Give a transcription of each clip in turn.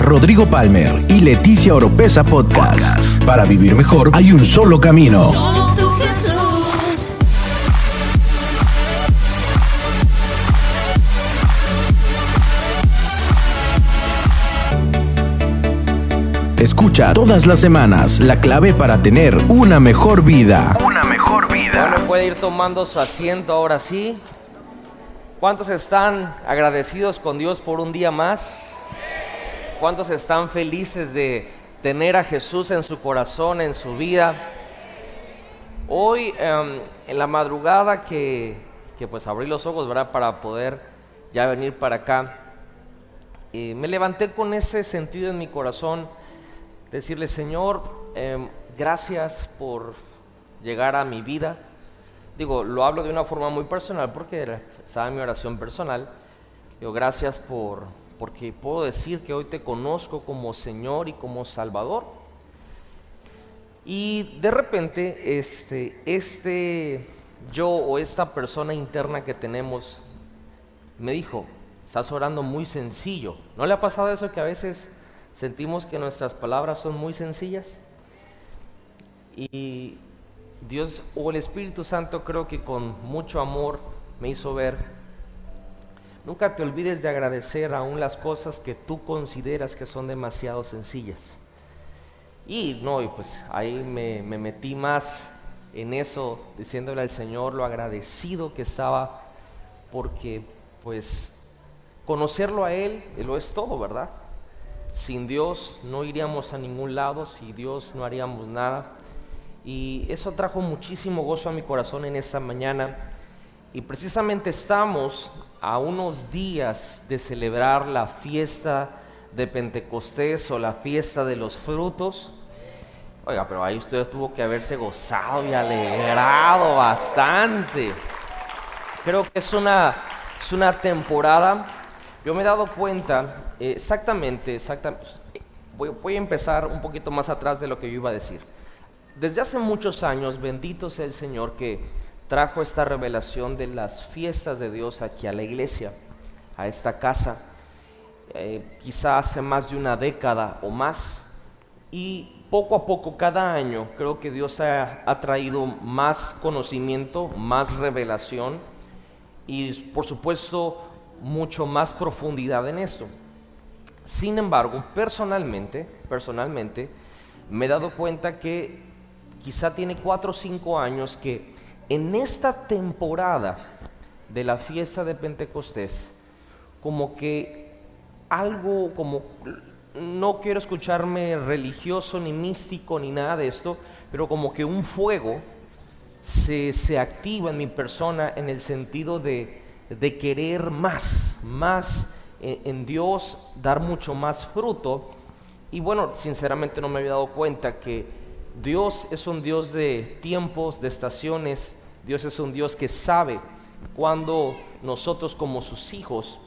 Rodrigo Palmer y Leticia Oropesa Podcast. Para vivir mejor hay un solo camino. Escucha todas las semanas la clave para tener una mejor vida. una mejor vida. Bueno, puede ir tomando su asiento ahora sí. ¿Cuántos están agradecidos con Dios por un día más? ¿Cuántos están felices de tener a Jesús en su corazón, en su vida? Hoy, em, en la madrugada que, que pues abrí los ojos, ¿verdad? Para poder ya venir para acá, eh, me levanté con ese sentido en mi corazón, decirle, Señor, em, gracias por llegar a mi vida. Digo, lo hablo de una forma muy personal porque estaba mi oración personal. Digo, gracias por, porque puedo decir que hoy te conozco como Señor y como Salvador. Y de repente, este, este yo o esta persona interna que tenemos me dijo, estás orando muy sencillo. ¿No le ha pasado eso que a veces sentimos que nuestras palabras son muy sencillas? Y Dios o el Espíritu Santo creo que con mucho amor me hizo ver, nunca te olvides de agradecer aún las cosas que tú consideras que son demasiado sencillas. Y no, y pues ahí me, me metí más en eso, diciéndole al Señor lo agradecido que estaba, porque pues conocerlo a Él lo es todo, ¿verdad? Sin Dios no iríamos a ningún lado, sin Dios no haríamos nada. Y eso trajo muchísimo gozo a mi corazón en esta mañana. Y precisamente estamos a unos días de celebrar la fiesta de Pentecostés o la fiesta de los frutos. Oiga, pero ahí usted tuvo que haberse gozado y alegrado bastante. Creo que es una, es una temporada. Yo me he dado cuenta exactamente, exactamente. Voy, voy a empezar un poquito más atrás de lo que yo iba a decir. Desde hace muchos años, bendito sea el Señor que trajo esta revelación de las fiestas de Dios aquí a la iglesia, a esta casa. Eh, quizá hace más de una década o más. Y poco a poco, cada año, creo que Dios ha, ha traído más conocimiento, más revelación y, por supuesto, mucho más profundidad en esto. Sin embargo, personalmente, personalmente, me he dado cuenta que quizá tiene cuatro o cinco años que en esta temporada de la fiesta de Pentecostés, como que algo como, no quiero escucharme religioso ni místico ni nada de esto, pero como que un fuego se, se activa en mi persona en el sentido de, de querer más, más en, en Dios, dar mucho más fruto. Y bueno, sinceramente no me había dado cuenta que Dios es un Dios de tiempos, de estaciones. Dios es un Dios que sabe cuando nosotros como sus hijos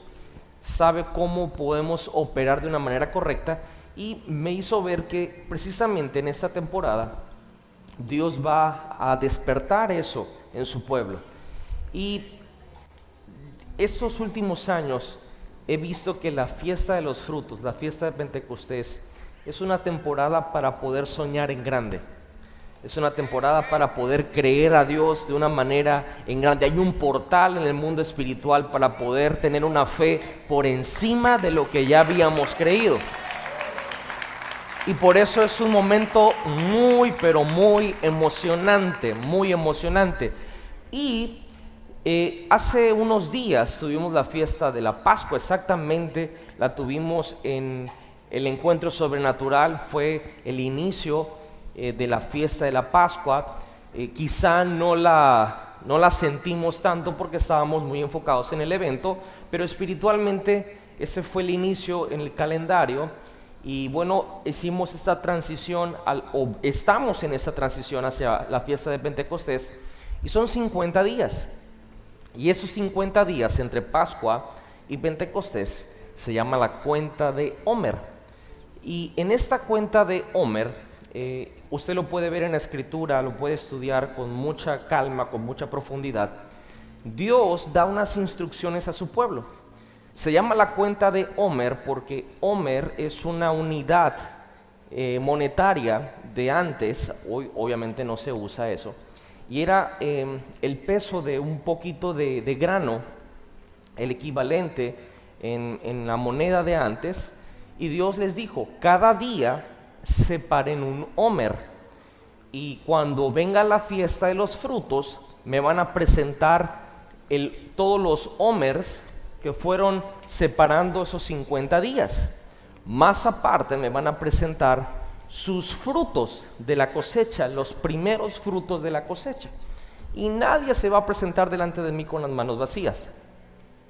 sabe cómo podemos operar de una manera correcta y me hizo ver que precisamente en esta temporada Dios va a despertar eso en su pueblo. Y estos últimos años he visto que la fiesta de los frutos, la fiesta de Pentecostés, es una temporada para poder soñar en grande. Es una temporada para poder creer a Dios de una manera en grande. Hay un portal en el mundo espiritual para poder tener una fe por encima de lo que ya habíamos creído. Y por eso es un momento muy, pero muy emocionante, muy emocionante. Y eh, hace unos días tuvimos la fiesta de la Pascua, exactamente la tuvimos en el encuentro sobrenatural, fue el inicio eh, de la fiesta de la Pascua. Eh, quizá no la, no la sentimos tanto porque estábamos muy enfocados en el evento, pero espiritualmente ese fue el inicio en el calendario. Y bueno, hicimos esta transición, o estamos en esta transición hacia la fiesta de Pentecostés, y son 50 días. Y esos 50 días entre Pascua y Pentecostés se llama la cuenta de Homer. Y en esta cuenta de Homer, eh, usted lo puede ver en la escritura, lo puede estudiar con mucha calma, con mucha profundidad. Dios da unas instrucciones a su pueblo. Se llama la cuenta de Homer porque Homer es una unidad eh, monetaria de antes, hoy obviamente no se usa eso, y era em, el peso de un poquito de, grano, el equivalente en, en, la moneda de antes, y Dios les dijo, cada día separen un Homer, y cuando venga la fiesta de los frutos, me van a presentar el, todos los Homers que fueron separando esos 50 días. Más aparte me van a presentar sus frutos de la cosecha, los primeros frutos de la cosecha. Y nadie se va a presentar delante de mí con las manos vacías.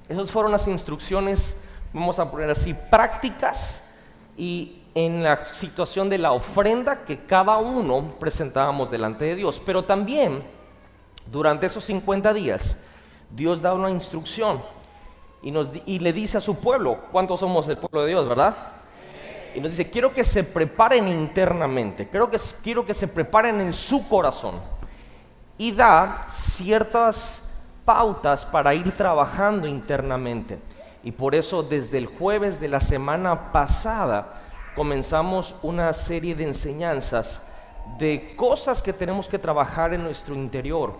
Esas fueron las instrucciones, vamos a poner así, prácticas y en la situación de la ofrenda que cada uno presentábamos delante de Dios. Pero también, durante esos 50 días, Dios da una instrucción y, nos, y le dice a su pueblo, ¿cuántos somos el pueblo de Dios, verdad? y nos dice, quiero que se preparen internamente, quiero que, quiero que se preparen en su corazón. Y da ciertas pautas para ir trabajando internamente. Y por eso desde el jueves de la semana pasada comenzamos una serie de enseñanzas de cosas que tenemos que trabajar en nuestro interior.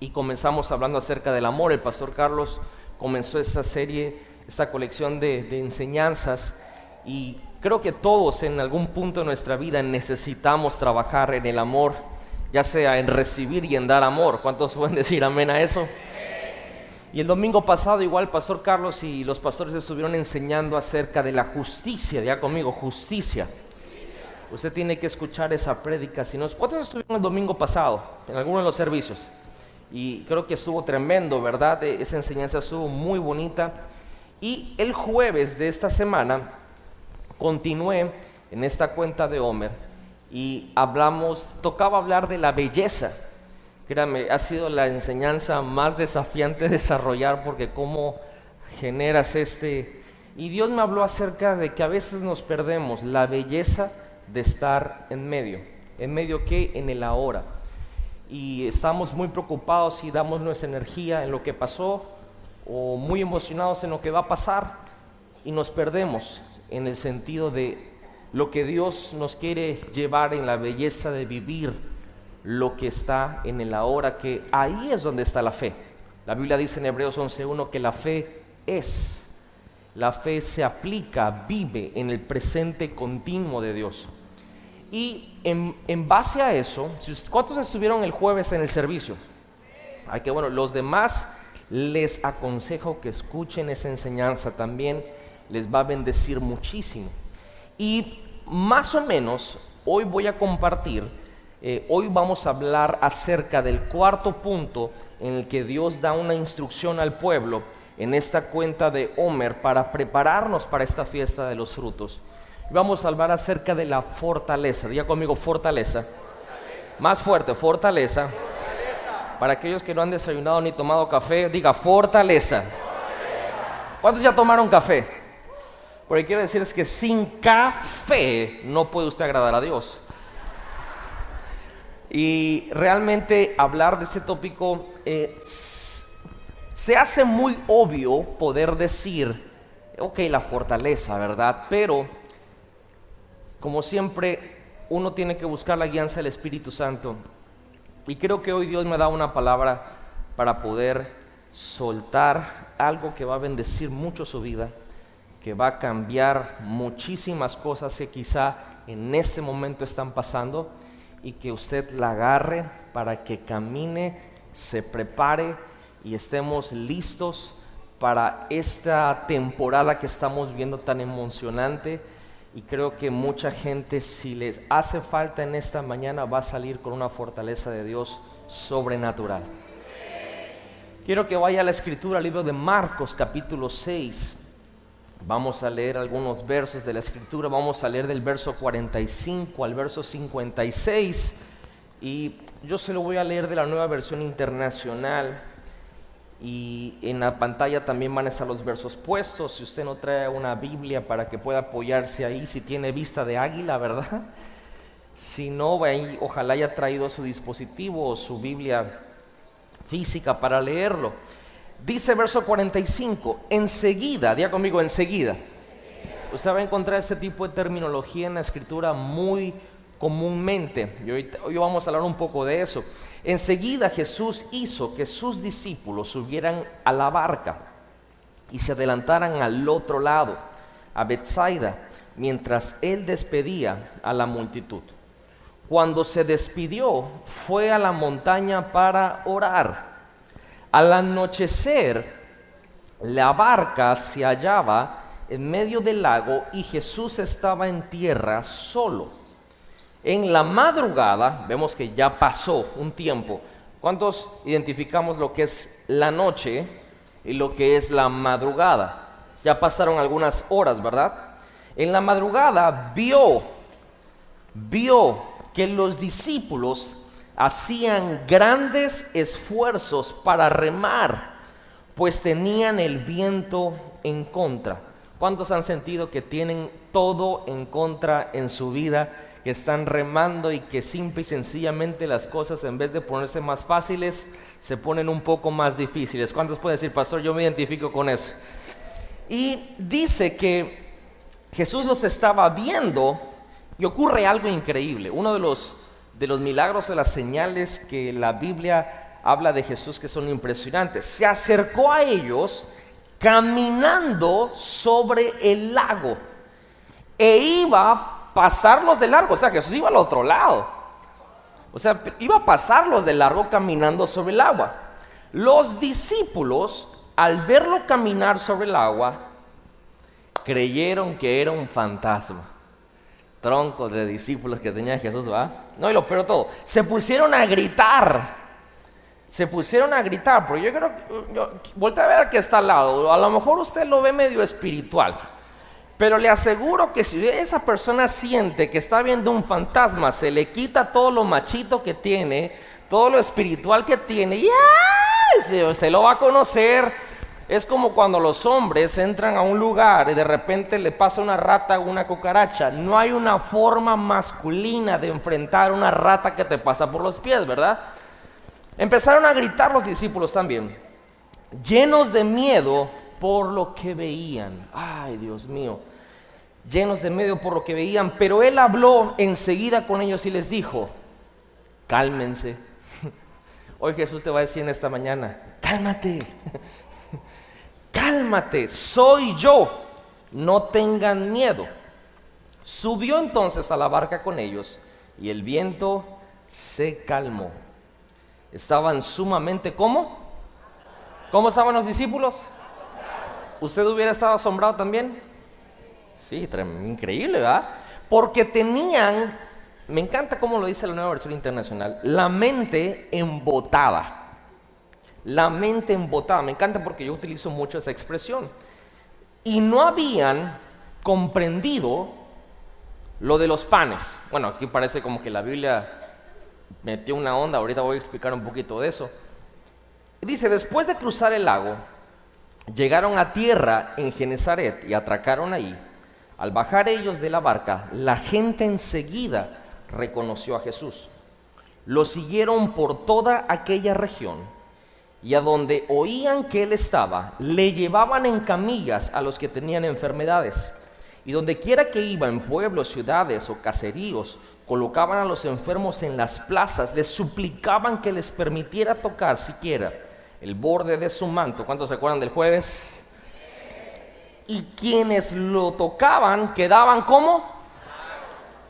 Y comenzamos hablando acerca del amor. El pastor Carlos comenzó esa serie, esa colección de, de enseñanzas. Y Creo que todos en algún punto de nuestra vida necesitamos trabajar en el amor, ya sea en recibir y en dar amor. ¿Cuántos pueden decir amén a eso? Y el domingo pasado igual pastor Carlos y los pastores estuvieron enseñando acerca de la justicia, ya conmigo, justicia. Usted tiene que escuchar esa prédica. Si no, ¿Cuántos estuvieron el domingo pasado en alguno de los servicios? Y creo que estuvo tremendo, ¿verdad? E, esa enseñanza estuvo muy bonita. Y el jueves de esta semana continué en esta cuenta de Homer y hablamos, tocaba hablar de la belleza. Créame, ha sido la enseñanza más desafiante desarrollar porque cómo generas este... Y Dios me habló acerca de que a veces nos perdemos la belleza de estar en medio. ¿En medio qué? En el ahora. Y estamos muy preocupados y damos nuestra energía en lo que pasó o muy emocionados en lo que va a pasar y nos perdemos en el sentido de lo que Dios nos quiere llevar en la belleza de vivir lo que está en el ahora, que ahí es donde está la fe. La Biblia dice en Hebreos 11.1 que la fe es, la fe se aplica, vive en el presente continuo de Dios. Y en, en base a eso, ¿cuántos estuvieron el jueves en el servicio? Ay, que bueno, los demás les aconsejo que escuchen esa enseñanza también les va a bendecir muchísimo. Y más o menos hoy voy a compartir, eh, hoy vamos a hablar acerca del cuarto punto en el que Dios da una instrucción al pueblo en esta cuenta de Homer para prepararnos para esta fiesta de los frutos. Vamos a hablar acerca de la fortaleza. Diga conmigo fortaleza. Más fuerte, fortaleza. Para aquellos que no han desayunado ni tomado café, diga fortaleza. ¿Cuántos ya tomaron café? Porque quiero decirles que sin café no puede usted agradar a Dios. Y realmente hablar de ese tópico eh, se hace muy obvio poder decir, ok, la fortaleza, ¿verdad? Pero, como siempre, uno tiene que buscar la guianza del Espíritu Santo. Y creo que hoy Dios me da una palabra para poder soltar algo que va a bendecir mucho su vida que va a cambiar muchísimas cosas que quizá en este momento están pasando y que usted la agarre para que camine, se prepare y estemos listos para esta temporada que estamos viendo tan emocionante y creo que mucha gente si les hace falta en esta mañana va a salir con una fortaleza de Dios sobrenatural. Quiero que vaya a la escritura, al libro de Marcos capítulo 6. Vamos a leer algunos versos de la escritura, vamos a leer del verso 45 al verso 56 y yo se lo voy a leer de la nueva versión internacional y en la pantalla también van a estar los versos puestos, si usted no trae una Biblia para que pueda apoyarse ahí, si tiene vista de águila, ¿verdad? Si no, ojalá haya traído su dispositivo o su Biblia física para leerlo. Dice verso 45, enseguida, diga conmigo, enseguida. Usted va a encontrar este tipo de terminología en la escritura muy comúnmente. Y hoy, hoy vamos a hablar un poco de eso. Enseguida Jesús hizo que sus discípulos subieran a la barca y se adelantaran al otro lado, a Bethsaida, mientras él despedía a la multitud. Cuando se despidió, fue a la montaña para orar. Al anochecer, la barca se hallaba en medio del lago y Jesús estaba en tierra solo. En la madrugada, vemos que ya pasó un tiempo. ¿Cuántos identificamos lo que es la noche y lo que es la madrugada? Ya pasaron algunas horas, ¿verdad? En la madrugada vio, vio que los discípulos hacían grandes esfuerzos para remar, pues tenían el viento en contra. ¿Cuántos han sentido que tienen todo en contra en su vida, que están remando y que simple y sencillamente las cosas en vez de ponerse más fáciles, se ponen un poco más difíciles? ¿Cuántos pueden decir, pastor, yo me identifico con eso? Y dice que Jesús los estaba viendo y ocurre algo increíble. Uno de los de los milagros o las señales que la Biblia habla de Jesús que son impresionantes. Se acercó a ellos caminando sobre el lago e iba a pasarlos de largo. O sea, Jesús iba al otro lado. O sea, iba a pasarlos de largo caminando sobre el agua. Los discípulos, al verlo caminar sobre el agua, creyeron que era un fantasma troncos de discípulos que tenía Jesús, ¿va? No, y lo peor todo, se pusieron a gritar. Se pusieron a gritar, porque yo creo que, yo, a ver al que está al lado, a lo mejor usted lo ve medio espiritual, pero le aseguro que si esa persona siente que está viendo un fantasma, se le quita todo lo machito que tiene, todo lo espiritual que tiene, y se, se lo va a conocer, es como cuando los hombres entran a un lugar y de repente le pasa una rata o una cucaracha. No hay una forma masculina de enfrentar una rata que te pasa por los pies, ¿verdad? Empezaron a gritar los discípulos también, llenos de miedo por lo que veían. Ay, Dios mío, llenos de miedo por lo que veían. Pero él habló enseguida con ellos y les dijo, cálmense. Hoy Jesús te va a decir en esta mañana, cálmate cálmate, soy yo, no tengan miedo. Subió entonces a la barca con ellos y el viento se calmó. Estaban sumamente, ¿cómo? ¿Cómo estaban los discípulos? ¿Usted hubiera estado asombrado también? Sí, increíble, ¿verdad? Porque tenían, me encanta cómo lo dice la nueva versión internacional, la mente embotada la mente embotada. Me encanta porque yo utilizo mucho esa expresión. Y no habían comprendido lo de los panes. Bueno, aquí parece como que la Biblia metió una onda, ahorita voy a explicar un poquito de eso. Dice, después de cruzar el lago, llegaron a tierra en Genezaret y atracaron ahí. Al bajar ellos de la barca, la gente enseguida reconoció a Jesús. Lo siguieron por toda aquella región y a donde oían que él estaba, le llevaban en camillas a los que tenían enfermedades. Y donde quiera que iba, en pueblos, ciudades o caseríos, colocaban a los enfermos en las plazas, les suplicaban que les permitiera tocar siquiera el borde de su manto. ¿Cuántos se acuerdan del jueves? Y quienes lo tocaban quedaban como?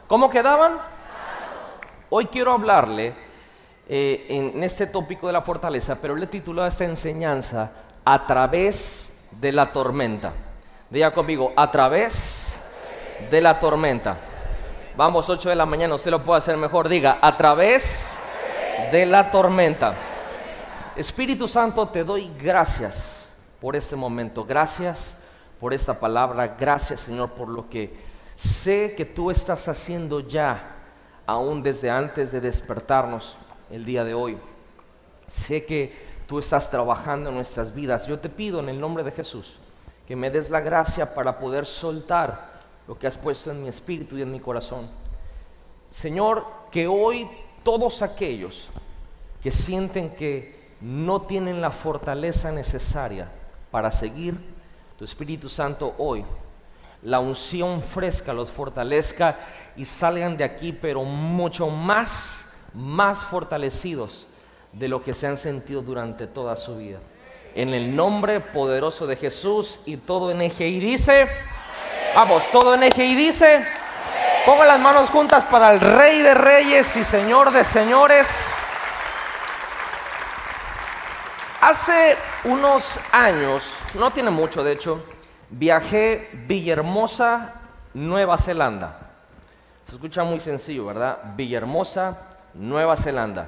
¿Cómo quedaban? Hoy quiero hablarle eh, en este tópico de la fortaleza, pero le tituló a esta enseñanza a través de la tormenta. Diga conmigo, a través de la tormenta. Vamos, 8 de la mañana, usted lo puede hacer mejor. Diga, a través de la tormenta. Espíritu Santo, te doy gracias por este momento. Gracias por esta palabra. Gracias, Señor, por lo que sé que tú estás haciendo ya, aún desde antes de despertarnos el día de hoy. Sé que tú estás trabajando en nuestras vidas. Yo te pido en el nombre de Jesús que me des la gracia para poder soltar lo que has puesto en mi espíritu y en mi corazón. Señor, que hoy todos aquellos que sienten que no tienen la fortaleza necesaria para seguir, tu Espíritu Santo hoy, la unción fresca los fortalezca y salgan de aquí, pero mucho más, más fortalecidos de lo que se han sentido durante toda su vida. En el nombre poderoso de Jesús y todo en eje y dice, vamos, todo en eje y dice, pongan las manos juntas para el Rey de Reyes y Señor de Señores. Hace unos años, no tiene mucho de hecho, viajé Villahermosa, Nueva Zelanda. Se escucha muy sencillo, ¿verdad? Villahermosa, Nueva Zelanda.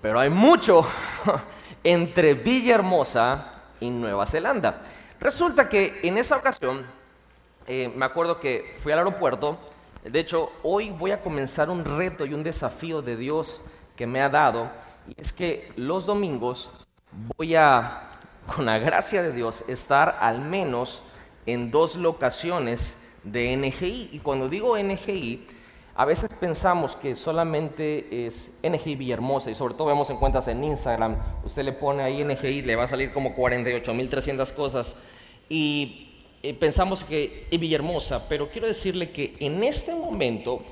Pero hay mucho entre Villahermosa y Nueva Zelanda. Resulta que en esa ocasión, eh, me acuerdo que fui al aeropuerto, de hecho, hoy voy a comenzar un reto y un desafío de Dios que me ha dado, y es que los domingos voy a, con la gracia de Dios, estar al menos en dos locaciones de NGI. Y cuando digo NGI, a veces pensamos que solamente es NGI Villahermosa y sobre todo vemos en cuentas en Instagram, usted le pone ahí NGI, le va a salir como 48.300 cosas y eh, pensamos que es Villahermosa, pero quiero decirle que en este momento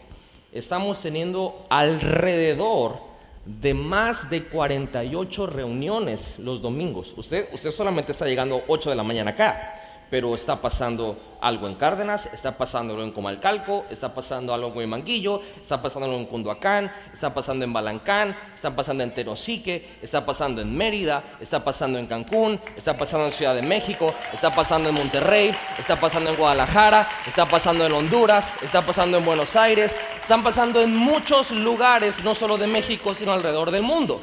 estamos teniendo alrededor de más de 48 reuniones los domingos. Usted, usted solamente está llegando 8 de la mañana acá, pero está pasando algo en Cárdenas, está pasando algo en Comalcalco, está pasando algo en Manguillo, está pasando algo en Cunduacán, está pasando en Balancán, está pasando en Tenosique, está pasando en Mérida, está pasando en Cancún, está pasando en Ciudad de México, está pasando en Monterrey, está pasando en Guadalajara, está pasando en Honduras, está pasando en Buenos Aires, están pasando en muchos lugares, no solo de México, sino alrededor del mundo.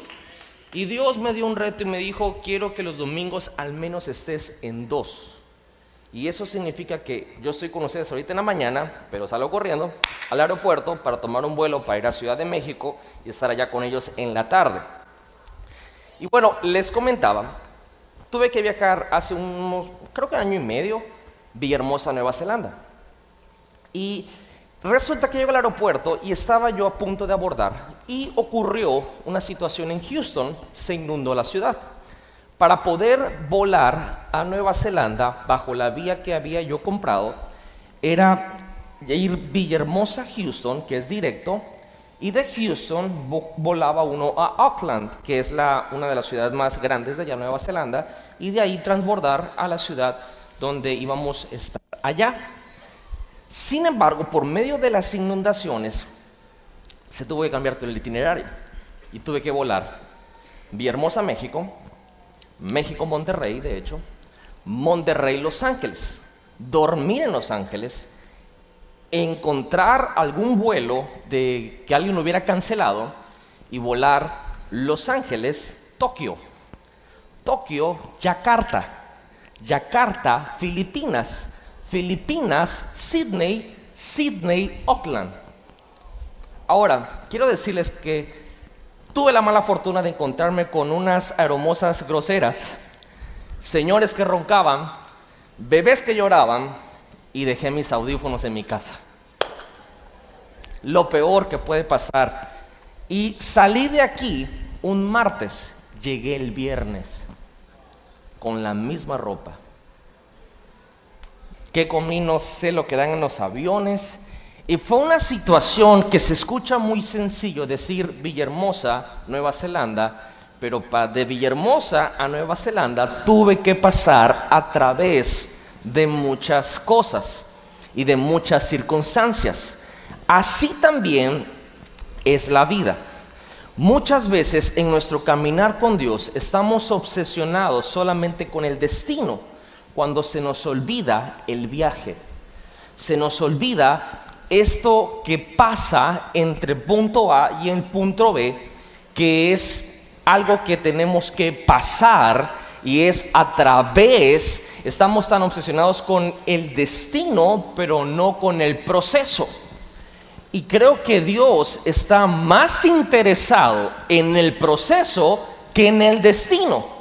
Y Dios me dio un reto y me dijo, quiero que los domingos al menos estés en dos. Y eso significa que yo estoy con ustedes ahorita en la mañana, pero salgo corriendo al aeropuerto para tomar un vuelo para ir a Ciudad de México y estar allá con ellos en la tarde. Y bueno, les comentaba, tuve que viajar hace unos, creo que año y medio, Villahermosa, Nueva Zelanda. Y resulta que llego al aeropuerto y estaba yo a punto de abordar y ocurrió una situación en Houston, se inundó la ciudad para poder volar a Nueva Zelanda bajo la vía que había yo comprado, era ir Villahermosa, Houston, que es directo, y de Houston volaba uno a Auckland, que es una de las ciudades más grandes de allá Nueva Zelanda, y de ahí transbordar a la ciudad donde íbamos a estar allá. Sin embargo, por medio de las inundaciones, se tuvo que cambiar todo el itinerario y tuve que volar Villahermosa, México, México, Monterrey, de hecho, Monterrey, Los Ángeles, dormir en Los Ángeles, encontrar algún vuelo de que alguien hubiera cancelado y volar Los Ángeles, Tokio, Tokio, Yakarta, Yakarta, Filipinas, Filipinas, Sydney, Sydney, Auckland. Ahora, quiero decirles que tuve la mala fortuna de encontrarme con unas aromosas groseras, señores que roncaban, bebés que lloraban y dejé mis audífonos en mi casa. Lo peor que puede pasar. Y salí de aquí un martes, llegué el viernes con la misma ropa. Que comí? No sé lo que dan en los aviones y fue una situación que se escucha muy sencillo decir Villahermosa, Nueva Zelanda, pero para de Villahermosa a Nueva Zelanda tuve que pasar a través de muchas cosas y de muchas circunstancias. Así también es la vida. Muchas veces en nuestro caminar con Dios estamos obsesionados solamente con el destino, cuando se nos olvida el viaje. Se nos olvida esto que pasa entre punto A y el punto B, que es algo que tenemos que pasar y es a través, estamos tan obsesionados con el destino, pero no con el proceso. Y creo que Dios está más interesado en el proceso que en el destino.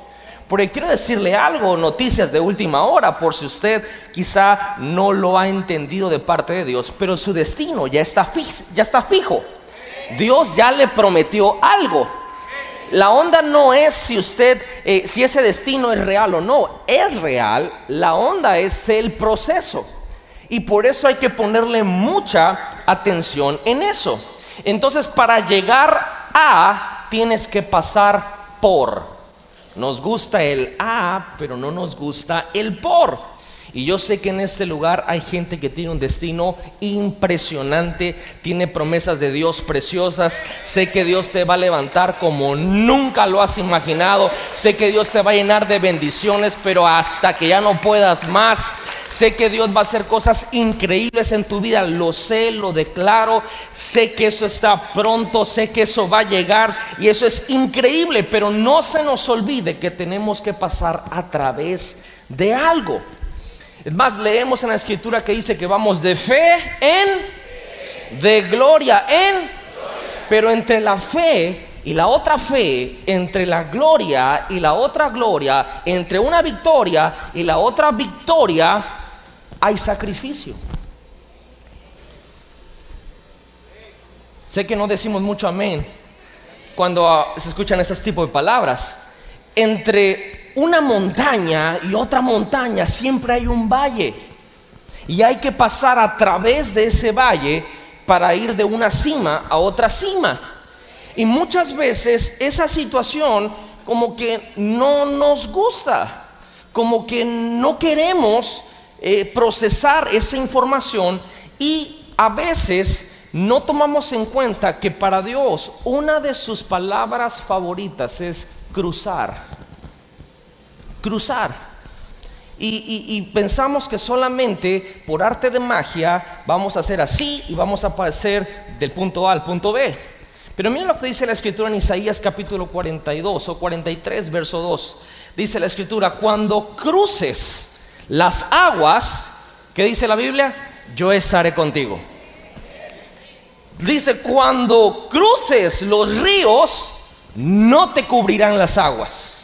Porque quiero decirle algo, noticias de última hora, por si usted quizá no lo ha entendido de parte de Dios, pero su destino ya está, ya está fijo. Dios ya le prometió algo. La onda no es si usted, eh, si ese destino es real o no, es real. La onda es el proceso. Y por eso hay que ponerle mucha atención en eso. Entonces, para llegar a, tienes que pasar por. Nos gusta el a, pero no nos gusta el por. Y yo sé que en este lugar hay gente que tiene un destino impresionante, tiene promesas de Dios preciosas. Sé que Dios te va a levantar como nunca lo has imaginado. Sé que Dios te va a llenar de bendiciones, pero hasta que ya no puedas más. Sé que Dios va a hacer cosas increíbles en tu vida, lo sé, lo declaro, sé que eso está pronto, sé que eso va a llegar y eso es increíble, pero no se nos olvide que tenemos que pasar a través de algo. Es más, leemos en la escritura que dice que vamos de fe en, de gloria en, pero entre la fe y la otra fe, entre la gloria y la otra gloria, entre una victoria y la otra victoria, hay sacrificio. Sé que no decimos mucho amén cuando se escuchan esos tipos de palabras. Entre una montaña y otra montaña, siempre hay un valle. Y hay que pasar a través de ese valle para ir de una cima a otra cima. Y muchas veces esa situación como que no nos gusta, como que no queremos eh, procesar esa información y a veces no tomamos en cuenta que para Dios una de sus palabras favoritas es cruzar cruzar. Y, pensamos que solamente por arte de magia vamos a hacer así y vamos a pasar del punto A al punto B. Pero miren lo que dice la escritura en Isaías capítulo 42 o 43, verso 2. Dice la escritura, cuando cruces las aguas, ¿qué dice la Biblia? Yo estaré contigo. Dice, cuando cruces los ríos, no te cubrirán las aguas.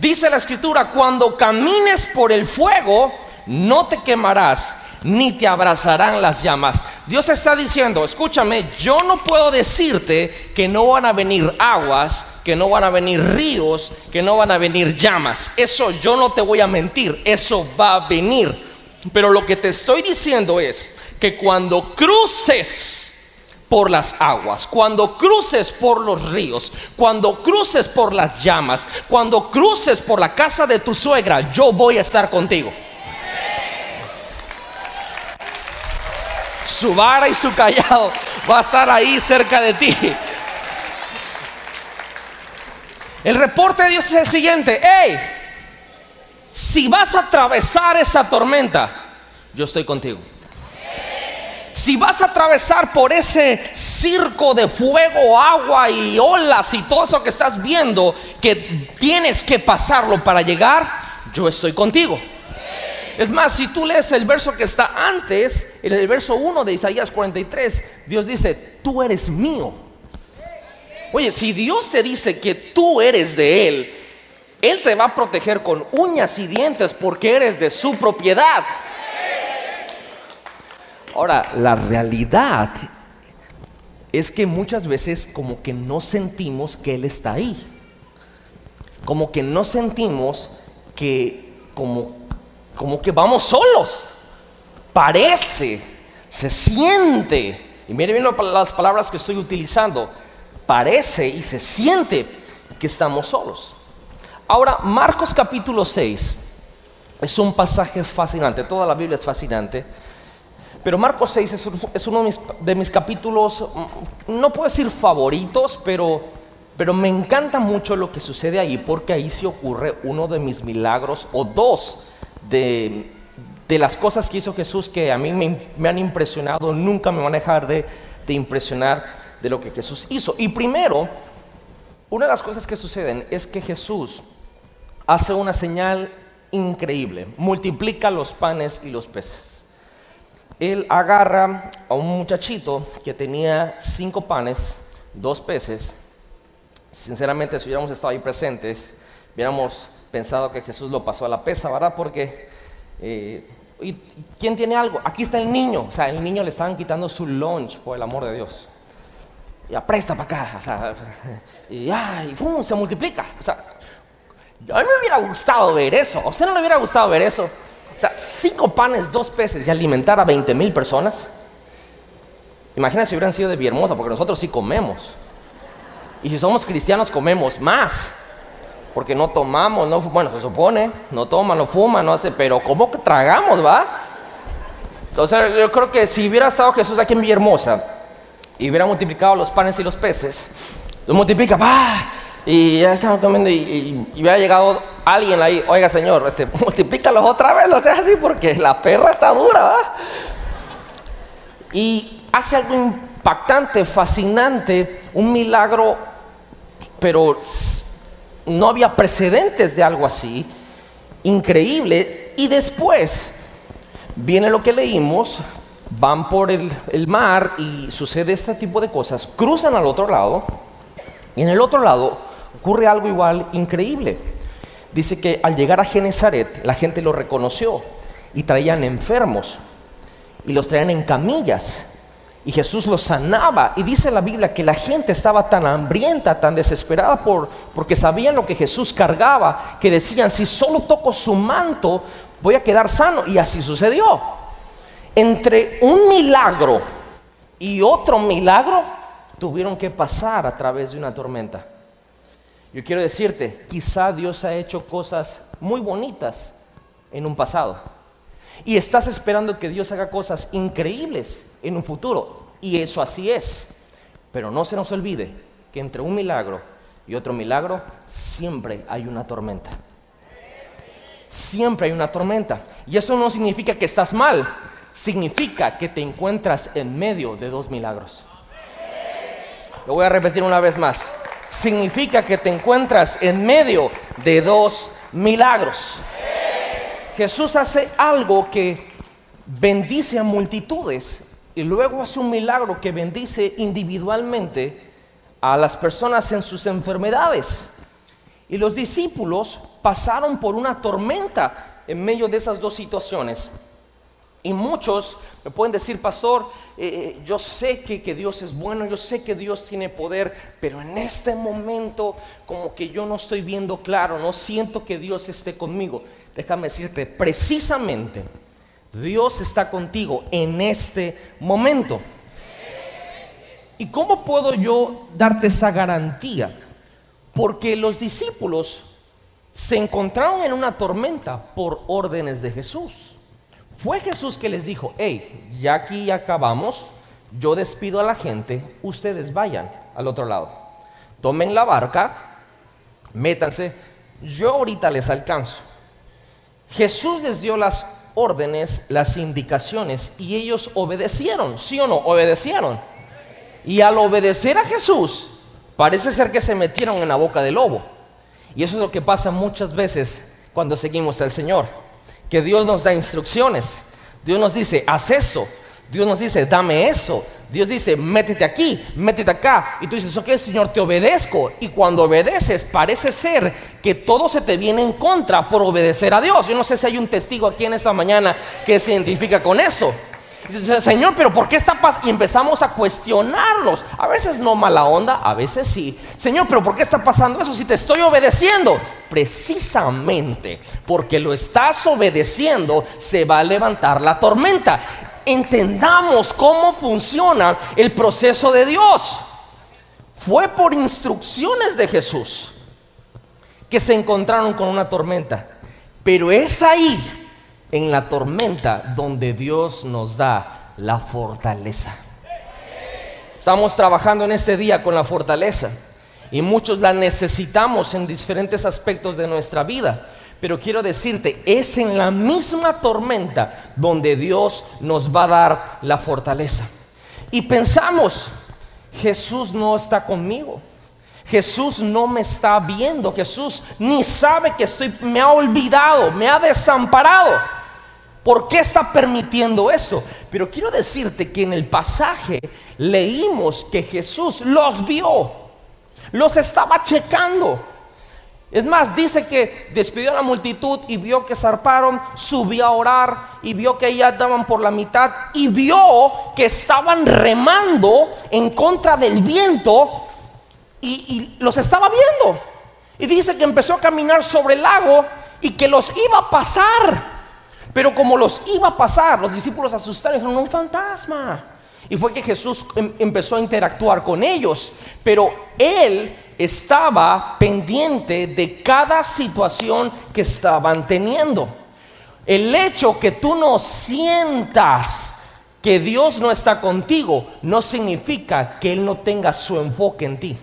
Dice la escritura, cuando camines por el fuego, no te quemarás, ni te abrazarán las llamas. Dios está diciendo, escúchame, yo no puedo decirte que no van a venir aguas, que no van a venir ríos, que no van a venir llamas. Eso yo no te voy a mentir, eso va a venir. Pero lo que te estoy diciendo es que cuando cruces por las aguas, cuando cruces por los ríos, cuando cruces por las llamas, cuando cruces por la casa de tu suegra, yo voy a estar contigo. Su vara y su callado va a estar ahí cerca de ti. El reporte de Dios es el siguiente, hey, si vas a atravesar esa tormenta, yo estoy contigo si vas a atravesar por ese circo de fuego, agua y olas y todo eso que estás viendo, que tienes que pasarlo para llegar, yo estoy contigo. Es más, si tú lees el verso que está antes, el verso 1 de Isaías 43, Dios dice, tú eres mío. Oye, si Dios te dice que tú eres de Él, Él te va a proteger con uñas y dientes porque eres de su propiedad. Ahora, la realidad es que muchas veces como que no sentimos que Él está ahí. Como que no sentimos que como, como que vamos solos. Parece, se siente. Y miren bien las palabras que estoy utilizando. Parece y se siente que estamos solos. Ahora, Marcos capítulo 6 es un pasaje fascinante. Toda la Biblia es fascinante. Pero Marcos 6 es, uno de mis, capítulos, mm, no puedo decir favoritos, pero, pero me encanta mucho lo que sucede ahí, porque ahí se ocurre uno de mis milagros, o dos de, las cosas que hizo Jesús que a mí me, han impresionado, nunca me van a dejar de, de impresionar de lo que Jesús hizo. Y primero, una de las cosas que suceden es que Jesús hace una señal increíble, multiplica los panes y los peces él agarra a un muchachito que tenía cinco panes, dos peces. Sinceramente, si hubiéramos estado ahí presentes, hubiéramos pensado que Jesús lo pasó a la pesa, ¿verdad? Porque, eh, ¿y ¿quién tiene algo? Aquí está el niño. O sea, el niño le estaban quitando su lunch, por el amor de Dios. y apresta para acá, o sea, y, ay, ¡fum! se multiplica. O sea, a mí me hubiera gustado ver eso. ¿A usted no le hubiera gustado ver eso? O sea, cinco panes, dos peces y alimentar a 20 mil personas. Imagínense si hubieran sido de Villahermosa, porque nosotros sí comemos. Y si somos cristianos, comemos más. Porque no tomamos, no, bueno, se supone, no toma, no fuma, no hace, pero ¿cómo que tragamos, va? Entonces, yo creo que si hubiera estado Jesús aquí en Villahermosa y hubiera multiplicado los panes y los peces, los multiplica, ¡bah! Y ya estaban comiendo y, hubiera llegado alguien ahí, oiga señor, este, multiplícalos otra vez, no sea así porque la perra está dura. Y hace algo impactante, fascinante, un milagro, pero no había precedentes de algo así, increíble, y después viene lo que leímos, van por el, mar y sucede este tipo de cosas, cruzan al otro lado, y en el otro lado ocurre algo igual increíble. Dice que al llegar a Genezaret la gente lo reconoció y traían enfermos y los traían en camillas y Jesús los sanaba. Y dice la Biblia que la gente estaba tan hambrienta, tan desesperada por, porque sabían lo que Jesús cargaba, que decían, si solo toco su manto, voy a quedar sano. Y así sucedió. Entre un milagro y otro milagro, tuvieron que pasar a través de una tormenta. Yo quiero decirte, quizá Dios ha hecho cosas muy bonitas en un pasado. Y estás esperando que Dios haga cosas increíbles en un futuro. Y eso así es. Pero no se nos olvide que entre un milagro y otro milagro siempre hay una tormenta. Siempre hay una tormenta. Y eso no significa que estás mal. Significa que te encuentras en medio de dos milagros. Lo voy a repetir una vez más. Significa que te encuentras en medio de dos milagros. Jesús hace algo que bendice a multitudes y luego hace un milagro que bendice individualmente a las personas en sus enfermedades. Y los discípulos pasaron por una tormenta en medio de esas dos situaciones. Y muchos me pueden decir, pastor, eh, eh, yo sé que, que, Dios es bueno, yo sé que Dios tiene poder, pero en este momento como que yo no estoy viendo claro, no siento que Dios esté conmigo. Déjame decirte, precisamente Dios está contigo en este momento. ¿Y cómo puedo yo darte esa garantía? Porque los discípulos se encontraron en una tormenta por órdenes de Jesús. Fue Jesús que les dijo, hey, ya aquí acabamos, yo despido a la gente, ustedes vayan al otro lado. Tomen la barca, métanse, yo ahorita les alcanzo. Jesús les dio las órdenes, las indicaciones y ellos obedecieron, ¿sí o no? Obedecieron. Y al obedecer a Jesús, parece ser que se metieron en la boca del lobo. Y eso es lo que pasa muchas veces cuando seguimos al Señor. Que Dios nos da instrucciones. Dios nos dice, haz eso. Dios nos dice, dame eso. Dios dice, métete aquí, métete acá. Y tú dices, ok, Señor, te obedezco. Y cuando obedeces, parece ser que todo se te viene en contra por obedecer a Dios. Yo no sé si hay un testigo aquí en esta mañana que se identifica con eso. Señor, pero ¿por qué está pasando? Y empezamos a cuestionarnos. A veces no mala onda, a veces sí. Señor, pero ¿por qué está pasando eso si te estoy obedeciendo? Precisamente porque lo estás obedeciendo, se va a levantar la tormenta entendamos cómo funciona el proceso de Dios. Fue por instrucciones de Jesús que se encontraron con una tormenta. Pero es ahí, en la tormenta, donde Dios nos da la fortaleza. Estamos trabajando en este día con la fortaleza y muchos la necesitamos en diferentes aspectos de nuestra vida. Pero quiero decirte, es en la misma tormenta donde Dios nos va a dar la fortaleza. Y pensamos, Jesús no está conmigo. Jesús no me está viendo. Jesús ni sabe que estoy, me ha olvidado, me ha desamparado. ¿Por qué está permitiendo eso? Pero quiero decirte que en el pasaje leímos que Jesús los vio, los estaba checando. Es más, dice que despidió a la multitud y vio que zarparon, subió a orar y vio que ya daban por la mitad y vio que estaban remando en contra del viento y los estaba viendo. Y dice que empezó a caminar sobre el lago y que los iba a pasar. Pero como los iba a pasar, los discípulos asustaron y dijeron, un fantasma. Y fue que Jesús em- empezó a interactuar con ellos. Pero él estaba pendiente de cada situación que estaban teniendo. El hecho que tú no sientas que Dios no está contigo no significa que Él no tenga su enfoque en ti.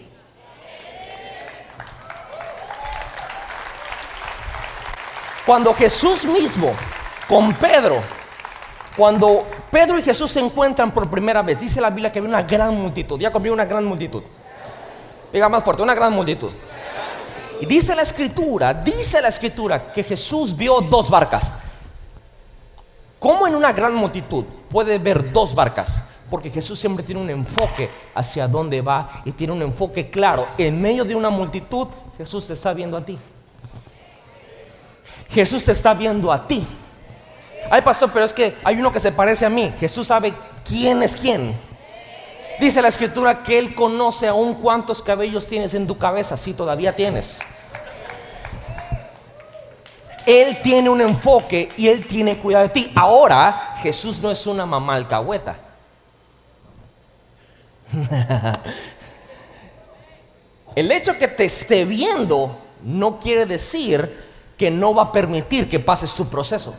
Cuando Jesús mismo con Pedro, cuando Pedro y Jesús se encuentran por primera vez, dice la Biblia que había una gran multitud. Ya conmigo una gran multitud. Diga más fuerte, una gran multitud. Y dice la escritura, dice la escritura que Jesús vio dos barcas. ¿Cómo en una gran multitud puede ver dos barcas? Porque Jesús siempre tiene un enfoque hacia dónde va y tiene un enfoque claro. En medio de una multitud, Jesús te está viendo a ti. Jesús te está viendo a ti. Ay, pastor, pero es que hay uno que se parece a mí. Jesús sabe quién es quién. Dice la escritura que Él conoce aún cuántos cabellos tienes en tu cabeza, si todavía tienes. Él tiene un enfoque y Él tiene cuidado de ti. Ahora, Jesús no es una mamá alcahueta. El hecho que te esté viendo no quiere decir que no va a permitir que pases tu proceso.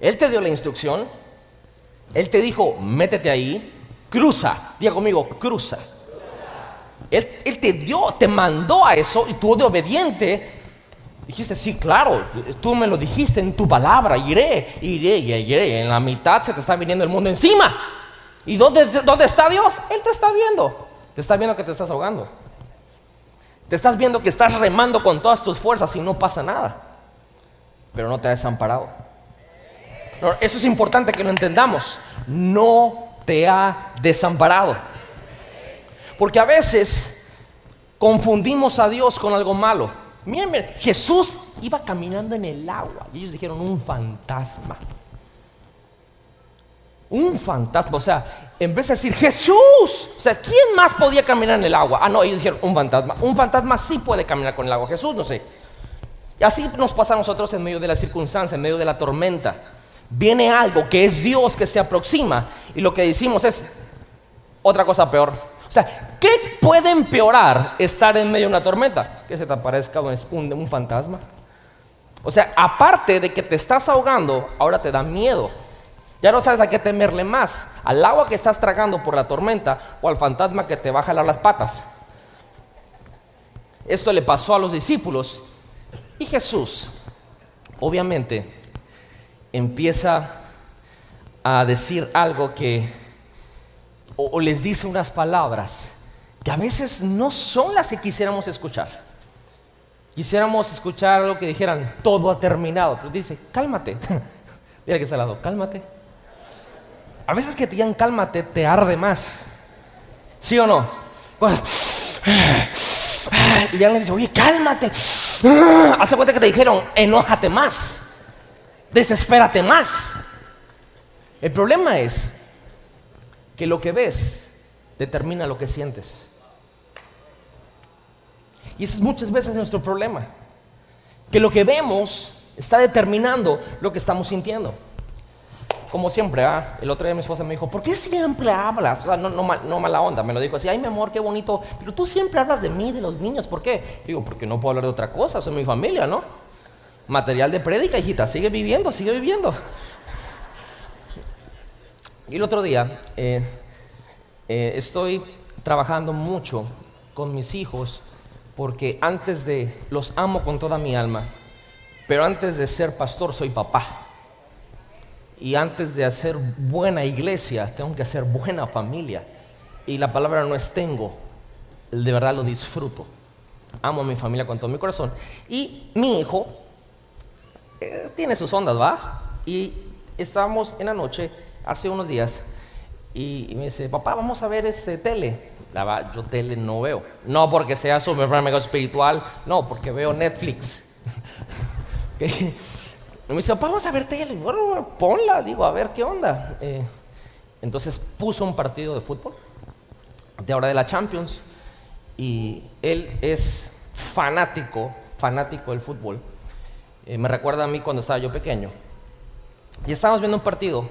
Él te dio la instrucción, Él te dijo, métete ahí, cruza, diga conmigo, cruza. Él, te dio, te mandó a eso y tú de obediente dijiste, sí, claro, tú me lo dijiste en tu palabra, iré, iré, iré. En la mitad se te está viniendo el mundo encima. ¿Y dónde, dónde está Dios? Él te está viendo. Te está viendo que te estás ahogando. Te estás viendo que estás remando con todas tus fuerzas y no pasa nada. Pero no te ha desamparado. Eso es importante que lo entendamos. No te ha desamparado. Porque a veces confundimos a Dios con algo malo. Miren, miren, Jesús iba caminando en el agua y ellos dijeron un fantasma. Un fantasma, o sea, en vez de decir Jesús, o sea, ¿quién más podía caminar en el agua? Ah, no, ellos dijeron un fantasma. Un fantasma sí puede caminar con el agua, Jesús no sé. Y así nos pasa a nosotros en medio de la circunstancia, en medio de la tormenta. Viene algo que es Dios que se aproxima y lo que decimos es otra cosa peor. O sea, ¿qué puede empeorar estar en medio de una tormenta? Que se te aparezca un, un fantasma. O sea, aparte de que te estás ahogando, ahora te da miedo. Ya no sabes a qué temerle más, al agua que estás tragando por la tormenta o al fantasma que te va a jalar las patas. Esto le pasó a los discípulos y Jesús, obviamente, empieza a decir algo que, o, les dice unas palabras que a veces no son las que quisiéramos escuchar. Quisiéramos escuchar algo que dijeran, todo ha terminado, pero dice, cálmate. Mira que está al lado, cálmate. A veces que te digan cálmate te arde más. ¿Sí o no? Y alguien dice, oye, cálmate. Hace cuenta que te dijeron, enójate más. Desespérate más. El problema es que lo que ves determina lo que sientes. Y ese es muchas veces nuestro problema. Que lo que vemos está determinando lo que estamos sintiendo como siempre, ¿ah? el otro día mi esposa me dijo, ¿por qué siempre hablas? O sea, no, no, no, mala onda, me lo dijo así, ay mi amor, qué bonito, pero tú siempre hablas de mí, de los niños, ¿por qué? Digo, porque no puedo hablar de otra cosa, soy mi familia, ¿no? Material de prédica, hijita, sigue viviendo, sigue viviendo. Y el otro día eh, eh, estoy trabajando mucho con mis hijos porque antes de, los amo con toda mi alma, pero antes de ser pastor soy papá. Y antes de hacer buena iglesia, tengo que hacer buena familia. Y la palabra no es tengo, de verdad lo disfruto. Amo a mi familia con todo mi corazón. Y mi hijo eh, tiene sus ondas, ¿va? Y estábamos en la noche, hace unos días, y, me dice, papá, vamos a ver este tele. La va, yo tele no veo. No porque sea súper mega espiritual, no, porque veo Netflix. Me dice, papá, vamos a ver tele. Bueno, ponla, digo, a ver qué onda. Eh, entonces puso un partido de fútbol, de ahora de la Champions, y él es fanático, fanático del fútbol. Eh, me recuerda a mí cuando estaba yo pequeño. Y estábamos viendo un partido,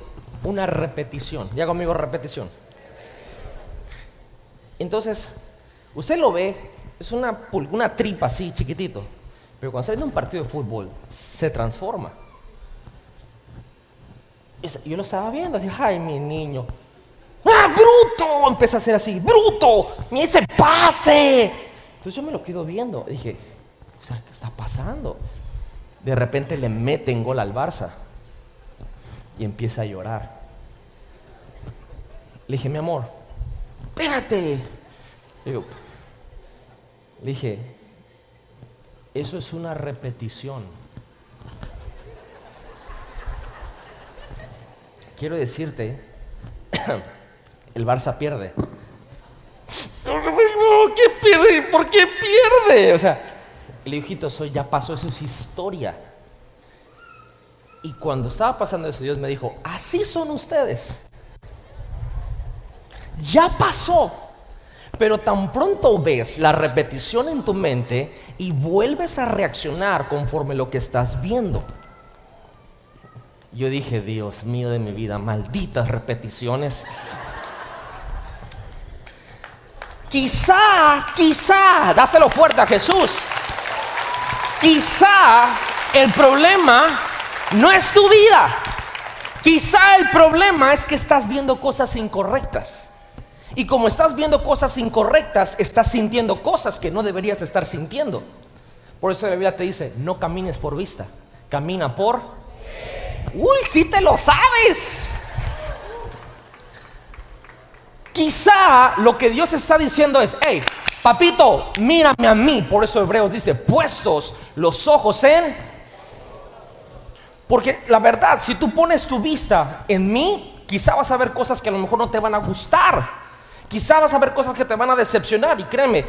una repetición. Ya conmigo repetición. Entonces, usted lo ve, es una, una tripa así, chiquitito. Pero cuando está viendo un partido de fútbol, se transforma. Yo lo estaba viendo, así, ay, mi niño. ¡Ah, bruto! Empieza a ser así, bruto, ¡Mi ese pase. Entonces yo me lo quedo viendo. dije, ¿qué está pasando? De repente le meten gol al Barça y empieza a llorar. Le dije, mi amor, espérate. Le, dije, eso es una repetición. Quiero decirte, el Barça pierde. ¿Qué pierde? ¿Por qué pierde? O sea, el hijito, eso ya pasó, eso es historia. Y cuando estaba pasando eso, Dios me dijo, así son ustedes. Ya pasó. Pero tan pronto ves la repetición en tu mente y vuelves a reaccionar conforme lo que estás viendo. Yo dije, Dios mío de mi vida, malditas repeticiones. Quizá, quizá, dáselo fuerte a Jesús. Quizá el problema no es tu vida. Quizá el problema es que estás viendo cosas incorrectas. Y como estás viendo cosas incorrectas, estás sintiendo cosas que no deberías estar sintiendo. Por eso la Biblia te dice, no camines por vista, camina por... Uy, si te lo sabes. Quizá lo que Dios está diciendo es, hey, papito, mírame a mí. Por eso Hebreos dice, puestos los ojos en porque la verdad, si tú pones tu vista en mí, quizá vas a ver cosas que a lo mejor no te van a gustar. Quizá vas a ver cosas que te van a decepcionar. Y créeme,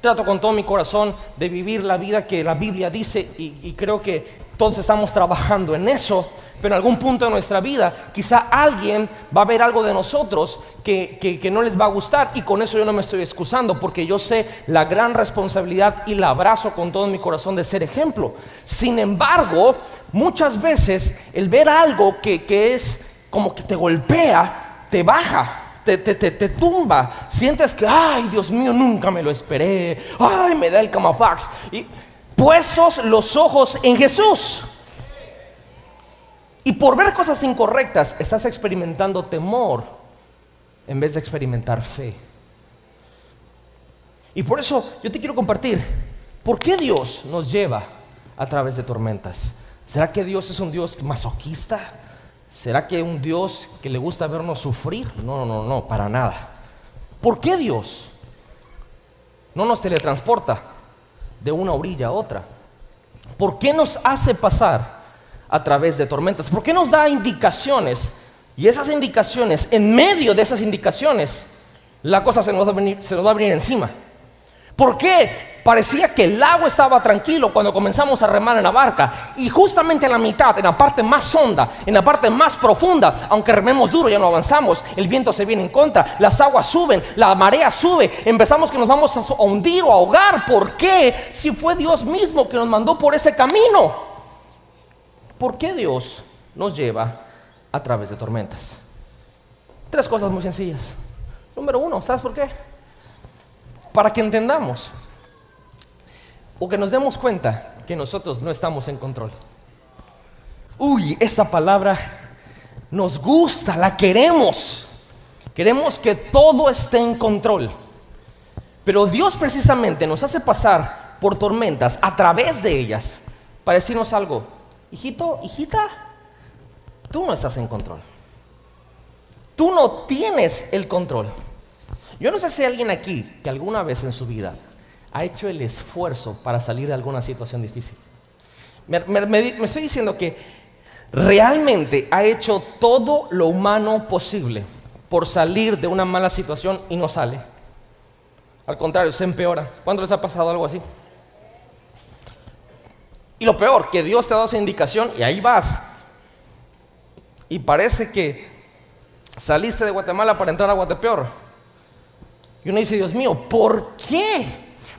trato con todo mi corazón de vivir la vida que la Biblia dice y, creo que todos estamos trabajando en eso pero en algún punto de nuestra vida quizá alguien va a ver algo de nosotros que, no les va a gustar y con eso yo no me estoy excusando porque yo sé la gran responsabilidad y la abrazo con todo mi corazón de ser ejemplo. Sin embargo, muchas veces el ver algo que, es como que te golpea, te baja. Te, te, te, tumba, sientes que, ay, Dios mío, nunca me lo esperé, ay, me da el camafax. Y puestos los ojos en Jesús. Y por ver cosas incorrectas estás experimentando temor en vez de experimentar fe. Y por eso yo te quiero compartir, ¿por qué Dios nos lleva a través de tormentas? ¿Será que Dios es un Dios masoquista? ¿Será que un Dios que le gusta vernos sufrir? No, no, no, para nada. ¿Por qué Dios no nos teletransporta de una orilla a otra? ¿Por qué nos hace pasar a través de tormentas? ¿Por qué nos da indicaciones? Y esas indicaciones, en medio de esas indicaciones, la cosa se nos va a venir, encima. ¿Por qué? Parecía que el agua estaba tranquilo cuando comenzamos a remar en la barca. Y justamente en la mitad, en la parte más honda, en la parte más profunda, aunque rememos duro, ya no avanzamos. El viento se viene en contra, las aguas suben, la marea sube. Empezamos que nos vamos a hundir o a ahogar. ¿Por qué? Si fue Dios mismo que nos mandó por ese camino. ¿Por qué Dios nos lleva a través de tormentas? Tres cosas muy sencillas. Número uno, ¿sabes por qué? Para que entendamos o que nos demos cuenta que nosotros no estamos en control. Uy, esa palabra nos gusta, la queremos. Queremos que todo esté en control. Pero Dios precisamente nos hace pasar por tormentas a través de ellas para decirnos algo hijito, hijita, tú no estás en control. Tú no tienes el control. Yo no sé si hay alguien aquí que alguna vez en su vida ha hecho el esfuerzo para salir de alguna situación difícil. Me, me, estoy diciendo que realmente ha hecho todo lo humano posible por salir de una mala situación y no sale. Al contrario, se empeora. ¿Cuándo les ha pasado algo así? Y lo peor, que Dios te ha dado esa indicación y ahí vas. Y parece que saliste de Guatemala para entrar a Guatepeor. Y uno dice, Dios mío, ¿por qué?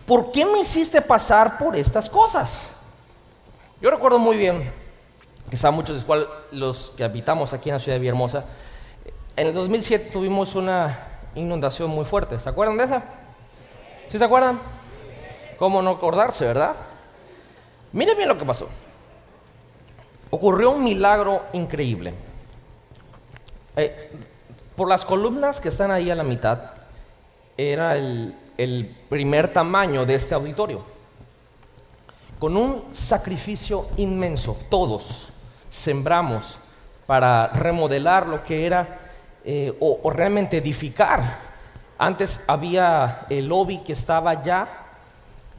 ¿Por qué me hiciste pasar por estas cosas? Yo recuerdo muy bien, quizá muchos de los que habitamos aquí en la ciudad de Villahermosa, en el 2007 tuvimos una inundación muy fuerte. ¿Se acuerdan de esa? ¿Sí se acuerdan? ¿Cómo no acordarse, verdad? Miren bien lo que pasó. Ocurrió un milagro increíble. Eh, por las columnas que están ahí a la mitad, era el, primer tamaño de este auditorio. Con un sacrificio inmenso, todos sembramos para remodelar lo que era eh, o, realmente edificar. Antes había el lobby que estaba allá,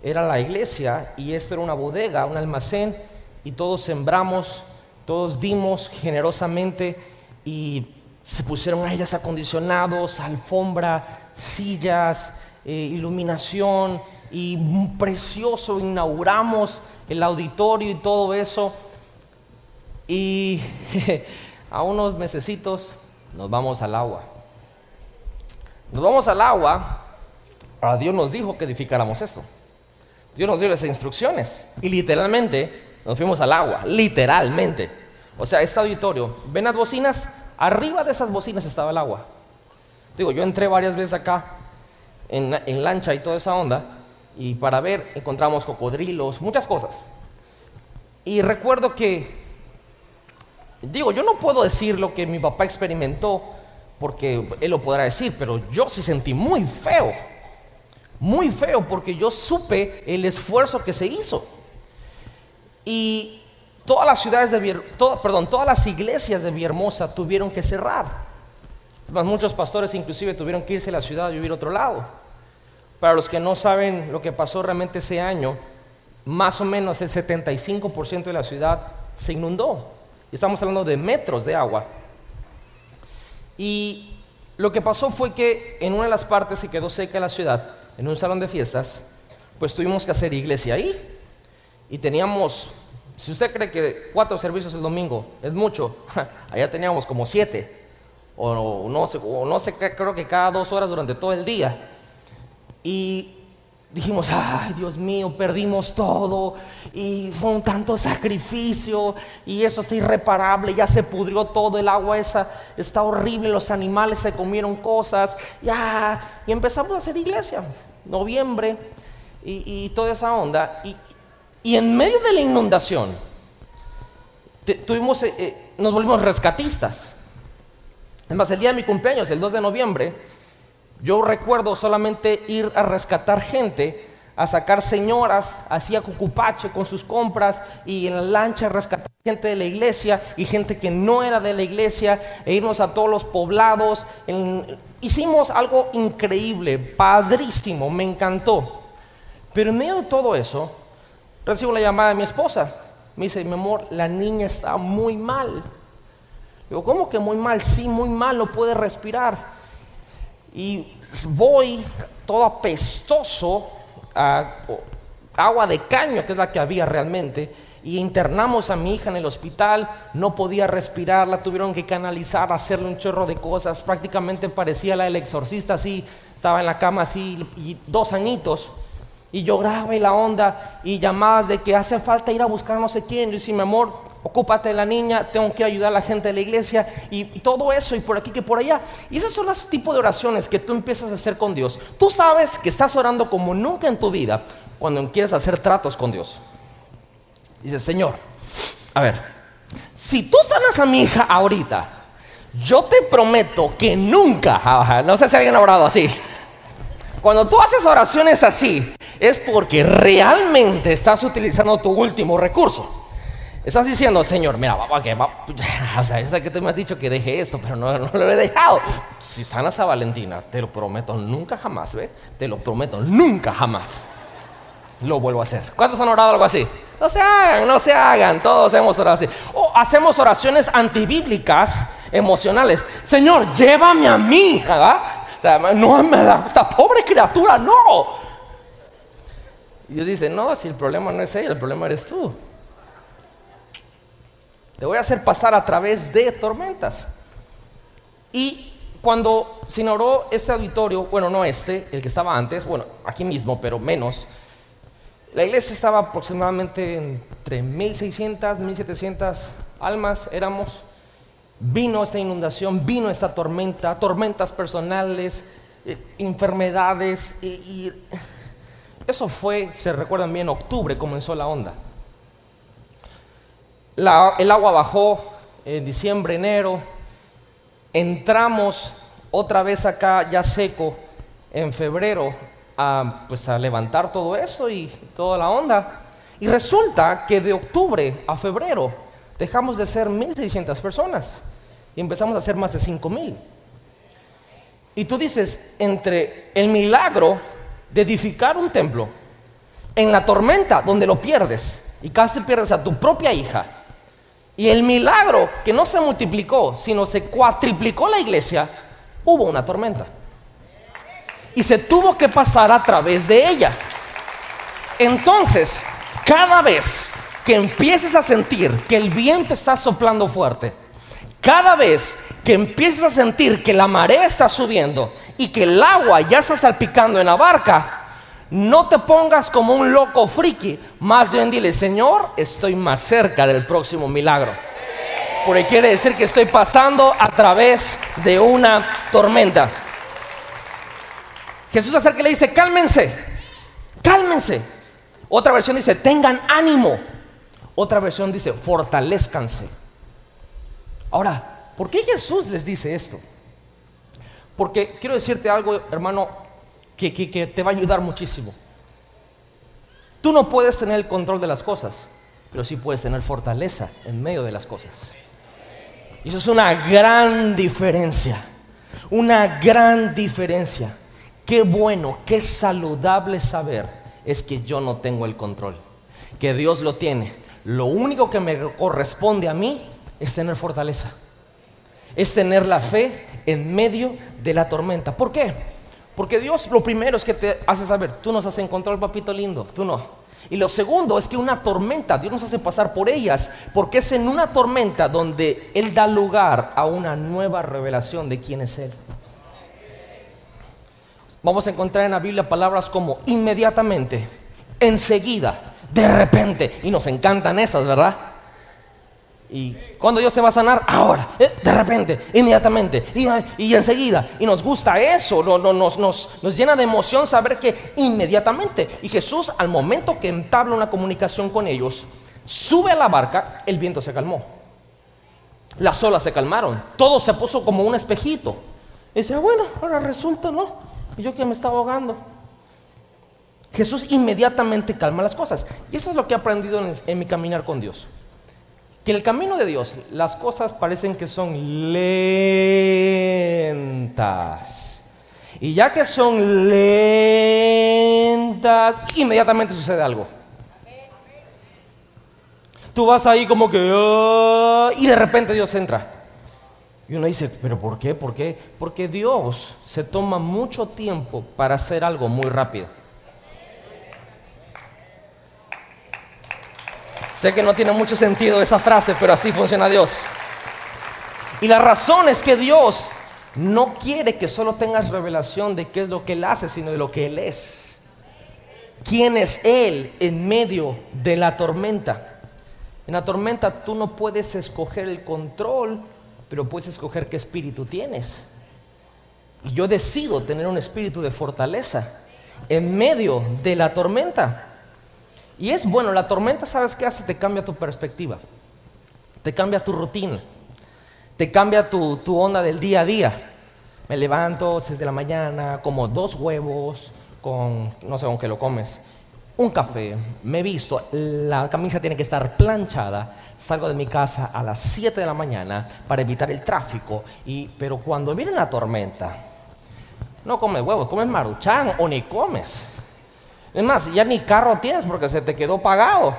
era la iglesia, y esto era una bodega, un almacén, y todos sembramos, todos dimos generosamente, y se pusieron aires acondicionados, alfombra, sillas, eh, iluminación, y precioso, inauguramos el auditorio y todo eso. Y a unos mesecitos nos vamos al agua. Nos vamos al agua, ahora Dios nos dijo que edificáramos esto. Dios nos dio las instrucciones y literalmente nos fuimos al agua, literalmente. O sea, este auditorio, ven las bocinas, arriba de esas bocinas estaba el agua. Digo, yo entré varias veces acá en, en lancha y toda esa onda y para ver encontramos cocodrilos, muchas cosas. Y recuerdo que Digo, yo no puedo decir lo que mi papá experimentó, porque él lo podrá decir, pero yo sí sentí muy feo, muy feo, porque yo supe el esfuerzo que se hizo. Y todas las ciudades de perdón, todas las iglesias de Villahermosa tuvieron que cerrar. Muchos pastores inclusive tuvieron que irse a la ciudad a vivir otro lado. Para los que no saben lo que pasó realmente ese año, más o menos el 75% de la ciudad se inundó. Y estamos hablando de metros de agua. Y lo que pasó fue que en una de las partes que quedó seca la ciudad, en un salón de fiestas, pues tuvimos que hacer iglesia ahí. Y teníamos, si usted cree que cuatro servicios el domingo es mucho, allá teníamos como siete. O no sé, o no sé, creo que cada dos horas durante todo el día. Y dijimos, ay Dios mío, perdimos todo y fue un tanto sacrificio y eso es irreparable, ya se pudrió todo, el agua esa está horrible, los animales se comieron cosas, ya, y empezamos a hacer iglesia, noviembre y, toda esa onda, y, en medio de la inundación, tuvimos, eh, eh, nos volvimos rescatistas. Es más, el día de mi cumpleaños, el 2 de noviembre, yo recuerdo solamente ir a rescatar gente, a sacar señoras, hacía cucupache con sus compras y en la lancha rescatar gente de la iglesia y gente que no era de la iglesia e irnos a todos los poblados. hicimos algo increíble, padrísimo, me encantó. Pero en medio de todo eso, recibo la llamada de mi esposa. Me dice, mi amor, la niña está muy mal. Digo, ¿cómo que muy mal? Sí, muy mal, no puede respirar y voy todo apestoso agua de caño, que es la que había realmente, y internamos a mi hija en el hospital, no podía respirar, la tuvieron que canalizar, hacerle un chorro de cosas, prácticamente parecía la del exorcista, así, estaba en la cama así, y dos añitos, y lloraba y la onda, y llamadas de que hace falta ir a buscar no sé quién, y yo decía, mi amor, ocúpate de la niña, tengo que ayudar a la gente de la iglesia y, todo eso y por aquí que por allá. Y esos son los tipos de oraciones que tú empiezas a hacer con Dios. Tú sabes que estás orando como nunca en tu vida cuando quieres hacer tratos con Dios. Dices, Señor, a ver, si tú sanas a mi hija ahorita, yo te prometo que nunca, no sé si alguien ha orado así. Cuando tú haces oraciones así, es porque realmente estás utilizando tu último recurso. Estás diciendo, Señor, mira, va, que va, o sea, yo sé que me has dicho que deje esto, pero no, no lo he dejado. Si sanas a Valentina, te lo prometo, nunca jamás, ¿ves? Te lo prometo, nunca jamás lo vuelvo a hacer. ¿Cuántos han orado algo así? No se hagan, no se hagan, todos hemos orado así. O hacemos oraciones antibíblicas emocionales. Señor, llévame a mí. ¿verdad? O sea, no, me da- esta pobre criatura, no. Y Dios dice, no, si el problema no es ella, el problema eres tú. Te voy a hacer pasar a través de tormentas. Y cuando se inauguró este auditorio, bueno, no este, el que estaba antes, bueno, aquí mismo, pero menos, la iglesia estaba aproximadamente entre 1600, 1700 almas, éramos. Vino esta inundación, vino esta tormenta, tormentas personales, eh, enfermedades, y, y eso fue, se recuerdan bien, octubre comenzó la onda. La- el agua bajó en diciembre, enero, entramos otra vez acá ya seco en febrero a, pues a levantar todo eso y toda la onda. Y resulta que de octubre a febrero dejamos de ser 1.600 personas y empezamos a ser más de 5.000. Y tú dices, entre el milagro de edificar un templo, en la tormenta donde lo pierdes y casi pierdes a tu propia hija, y el milagro que no se multiplicó, sino se cuatriplicó la iglesia, hubo una tormenta. Y se tuvo que pasar a través de ella. Entonces, cada vez que empieces a sentir que el viento está soplando fuerte, cada vez que empieces a sentir que la marea está subiendo y que el agua ya está salpicando en la barca, no te pongas como un loco friki, más bien dile, Señor, estoy más cerca del próximo milagro. Porque quiere decir que estoy pasando a través de una tormenta. Jesús acerca y le dice, cálmense, cálmense. Otra versión dice, tengan ánimo. Otra versión dice, fortalezcanse. Ahora, ¿por qué Jesús les dice esto? Porque quiero decirte algo, hermano, que, que- te va a ayudar muchísimo. Tú no puedes tener el control de las cosas, pero sí puedes tener fortaleza en medio de las cosas. Y eso es una gran diferencia. Una gran diferencia. Qué bueno, qué saludable saber es que yo no tengo el control. Que Dios lo tiene. Lo único que me corresponde a mí es tener fortaleza. Es tener la fe en medio de la tormenta. ¿Por qué? Porque Dios lo primero es que te hace saber, tú nos has en control, papito lindo, tú no. Y lo segundo es que una tormenta, Dios nos hace pasar por ellas, porque es en una tormenta donde Él da lugar a una nueva revelación de quién es Él. Vamos a encontrar en la Biblia palabras como inmediatamente, enseguida, de repente, y nos encantan esas, ¿verdad? Y cuando Dios te va a sanar, ahora, eh, de repente, inmediatamente, y, enseguida. Y nos gusta eso, no- no- nos, nos- nos llena de emoción saber que inmediatamente. Y Jesús, al momento que entabla una comunicación con ellos, sube a la barca, el viento se calmó. Las olas se calmaron, todo se puso como un espejito. Y dice, bueno, ahora resulta, ¿no? Yo que me estaba ahogando. Jesús inmediatamente calma las cosas. Y eso es lo que he aprendido en- en mi caminar con Dios. Que el camino de Dios, las cosas parecen que son lentas. Y ya que son lentas, inmediatamente sucede algo. Tú vas ahí como que... "Ah", y de repente Dios entra. Y uno dice, pero ¿por qué? ¿Por qué? Porque Dios se toma mucho tiempo para hacer algo muy rápido. Sé que no tiene mucho sentido esa frase, pero así funciona Dios. Y la razón es que Dios no quiere que solo tengas revelación de qué es lo que Él hace, sino de lo que Él es. ¿Quién es Él en medio de la tormenta? En la tormenta tú no puedes escoger el control, pero puedes escoger qué espíritu tienes. Y yo decido tener un espíritu de fortaleza en medio de la tormenta. Y es bueno, la tormenta, ¿sabes qué hace? Te cambia tu perspectiva, te cambia tu rutina, te cambia tu, onda del día a día. Me levanto 6 de la mañana, como dos huevos con, no sé con qué lo comes, un café, me visto, la camisa tiene que estar planchada, salgo de mi casa a las 7 de la mañana para evitar el tráfico, y, pero cuando viene la tormenta, no comes huevos, comes maruchan o ni comes. Es más, ya ni carro tienes porque se te quedó pagado.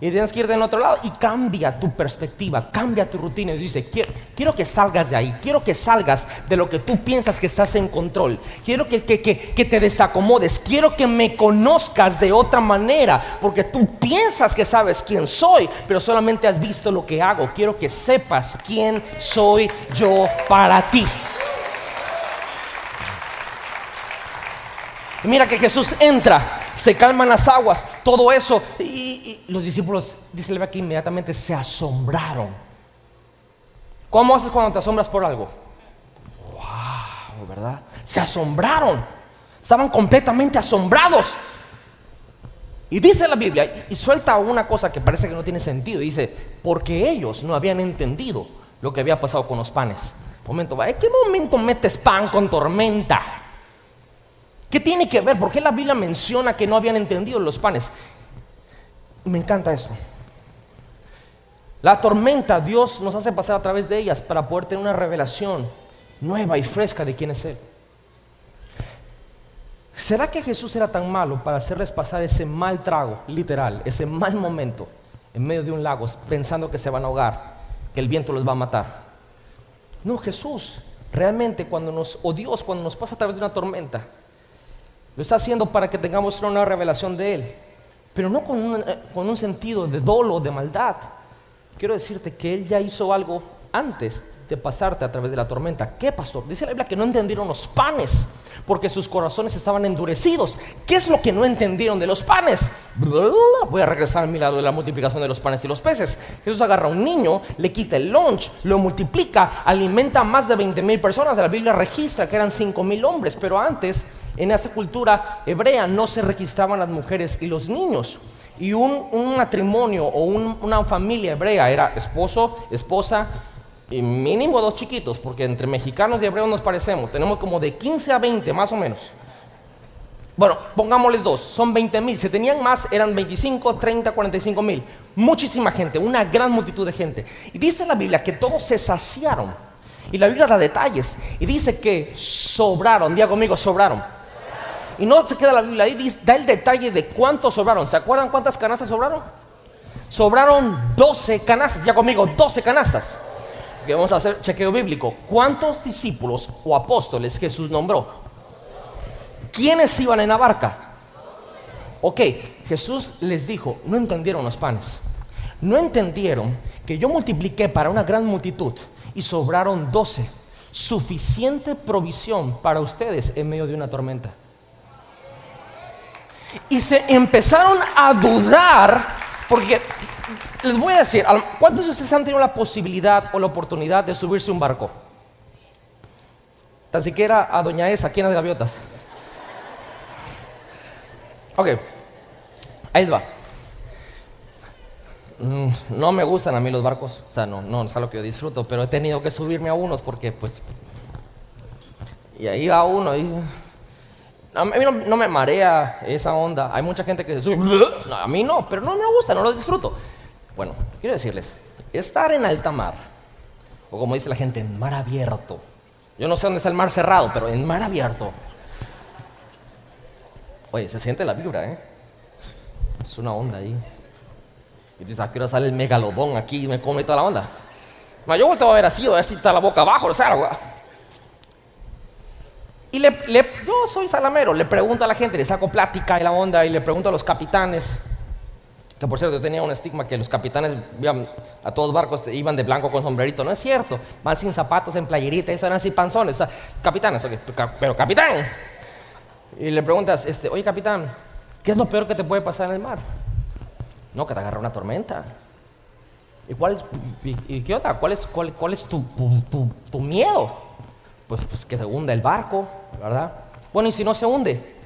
Y tienes que ir del otro lado. Y cambia tu perspectiva, cambia tu rutina. Y dice, "Quiero- quiero que salgas de ahí, quiero que salgas de lo que tú piensas que estás en control, quiero que, que, que, te desacomodes, quiero que me conozcas de otra manera, porque tú piensas que sabes quién soy, pero solamente has visto lo que hago, quiero que sepas quién soy yo para ti. Mira que Jesús entra, se calman las aguas, todo eso. Y, los discípulos, dice el que inmediatamente se asombraron. ¿Cómo haces cuando te asombras por algo? ¡Wow! ¿Verdad? Se asombraron. Estaban completamente asombrados. Y dice la Biblia, y suelta una cosa que parece que no tiene sentido. Dice, porque ellos no habían entendido lo que había pasado con los panes. Momento, ¿en qué momento metes pan con tormenta? ¿Qué tiene que ver? ¿Por qué la Biblia menciona que no habían entendido los panes? Me encanta esto. La tormenta Dios nos hace pasar a través de ellas para poder tener una revelación nueva y fresca de quién es Él. ¿Será que Jesús era tan malo para hacerles pasar ese mal trago, literal, ese mal momento en medio de un lago, pensando que se van a ahogar, que el viento los va a matar? No, Jesús realmente cuando nos, o Dios cuando nos pasa a través de una tormenta, lo está haciendo para que tengamos una revelación de Él, pero no con un, eh, con un sentido de dolo, de maldad. Quiero decirte que Él ya hizo algo antes de pasarte a través de la tormenta. ¿Qué, pastor? Dice la Biblia que no entendieron los panes porque sus corazones estaban endurecidos. ¿Qué es lo que no entendieron de los panes? Voy a regresar a mi lado de la multiplicación de los panes y los peces. Jesús agarra a un niño, le quita el lunch, lo multiplica, alimenta a más de 20 mil personas. La Biblia registra que eran 5 mil hombres, pero antes en esa cultura hebrea no se registraban las mujeres y los niños. Y un, matrimonio o una familia hebrea era esposo, esposa, y mínimo dos chiquitos, porque entre mexicanos y hebreos nos parecemos. Tenemos como de 15 a 20 más o menos. Bueno, pongámosles dos, son 20 mil. Si tenían más, eran 25, 30, 45 mil. Muchísima gente, una gran multitud de gente. Y dice la Biblia que todos se saciaron. Y la Biblia da detalles. Y dice que sobraron. Diga conmigo, sobraron. Y no se queda la Biblia ahí, da el detalle de cuántos sobraron. ¿Se acuerdan cuántas canastas sobraron? Sobraron 12 canastas. Ya conmigo, 12 canastas que vamos a hacer chequeo bíblico. ¿Cuántos discípulos o apóstoles Jesús nombró? ¿Quiénes iban en la barca? Ok, Jesús les dijo, no entendieron los panes. No entendieron que yo multipliqué para una gran multitud y sobraron doce. Suficiente provisión para ustedes en medio de una tormenta. Y se empezaron a dudar porque les voy a decir, ¿cuántos de ustedes han tenido la posibilidad o la oportunidad de subirse a un barco? Tan siquiera a Doña Esa, aquí en las gaviotas. Ok, ahí va. Mm, no me gustan a mí los barcos, o sea, no, no es algo que yo disfruto, pero he tenido que subirme a unos porque, pues, y ahí va uno y a mí no, me marea esa onda. Hay mucha gente que se sube. a mí no, pero no me gusta, no lo disfruto. Bueno, quiero decirles, estar en alta mar, o como dice la gente, en mar abierto. Yo no sé dónde está el mar cerrado, pero en mar abierto. Oye, se siente la vibra, ¿eh? Es una onda ahí. Y dices, ¿a qué hora sale el megalodón aquí y me come toda la onda? No, yo vuelto a ver así, a ver si está la boca abajo, o sea, y le, yo soy salamero, le pregunto a la gente, le saco plática y la onda y le pregunto a los capitanes, que por cierto yo tenía un estigma que los capitanes a todos barcos iban de blanco con sombrerito, no es cierto, van sin zapatos, en playerita, eso eran así panzones, capitanes, pero capitán. Y le preguntas, este, oye capitán, ¿qué es lo peor que te puede pasar en el mar? No, que te agarra una tormenta. ¿Y cuál es, y, qué onda? ¿Cuál es, cuál, cuál es tu, tu, tu miedo? Pues, pues, que se hunda el barco, ¿verdad? Bueno, y si no se hunde,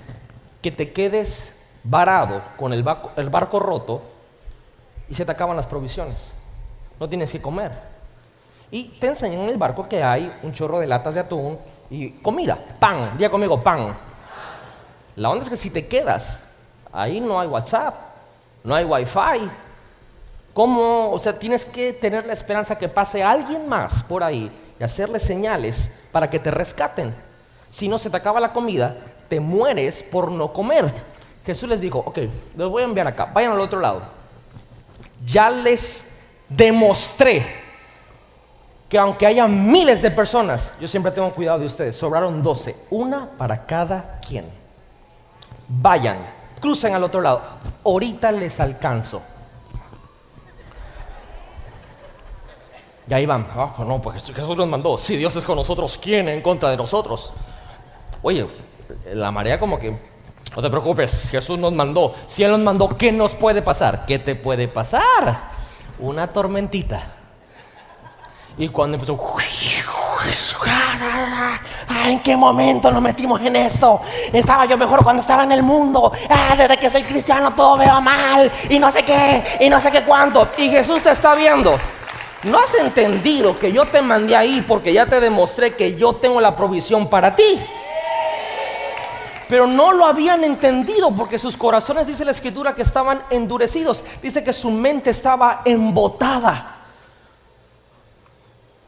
que te quedes varado con el barco, el barco roto y se te acaban las provisiones. No tienes que comer. Y te enseñan en el barco que hay un chorro de latas de atún y comida, pan, diga conmigo, pan. La onda es que si te quedas, ahí no hay WhatsApp, no hay Wi-Fi. ¿Cómo? O sea, tienes que tener la esperanza que pase alguien más por ahí y hacerle señales para que te rescaten. Si no se te acaba la comida, te mueres por no comer. Jesús les dijo, ok, los voy a enviar acá, vayan al otro lado. Ya les demostré que aunque haya miles de personas, yo siempre tengo cuidado de ustedes, sobraron 12, una para cada quien. Vayan, crucen al otro lado, ahorita les alcanzo. Y ahí van, ah, no, pues Jesús nos mandó, si Dios es con nosotros, ¿quién en contra de nosotros? Oye, la marea como que, no te preocupes, Jesús nos mandó, si Él nos mandó, ¿qué nos puede pasar? ¿Qué te puede pasar? Una tormentita. Y cuando empezó, ¿en qué momento nos metimos en esto? Estaba yo mejor cuando estaba en el mundo. Ah, desde que soy cristiano todo veo mal. Y no sé qué, y no sé qué cuánto. Y Jesús te está viendo. No has entendido que yo te mandé ahí porque ya te demostré que yo tengo la provisión para ti. Pero no lo habían entendido porque sus corazones, dice la escritura, que estaban endurecidos. Dice que su mente estaba embotada.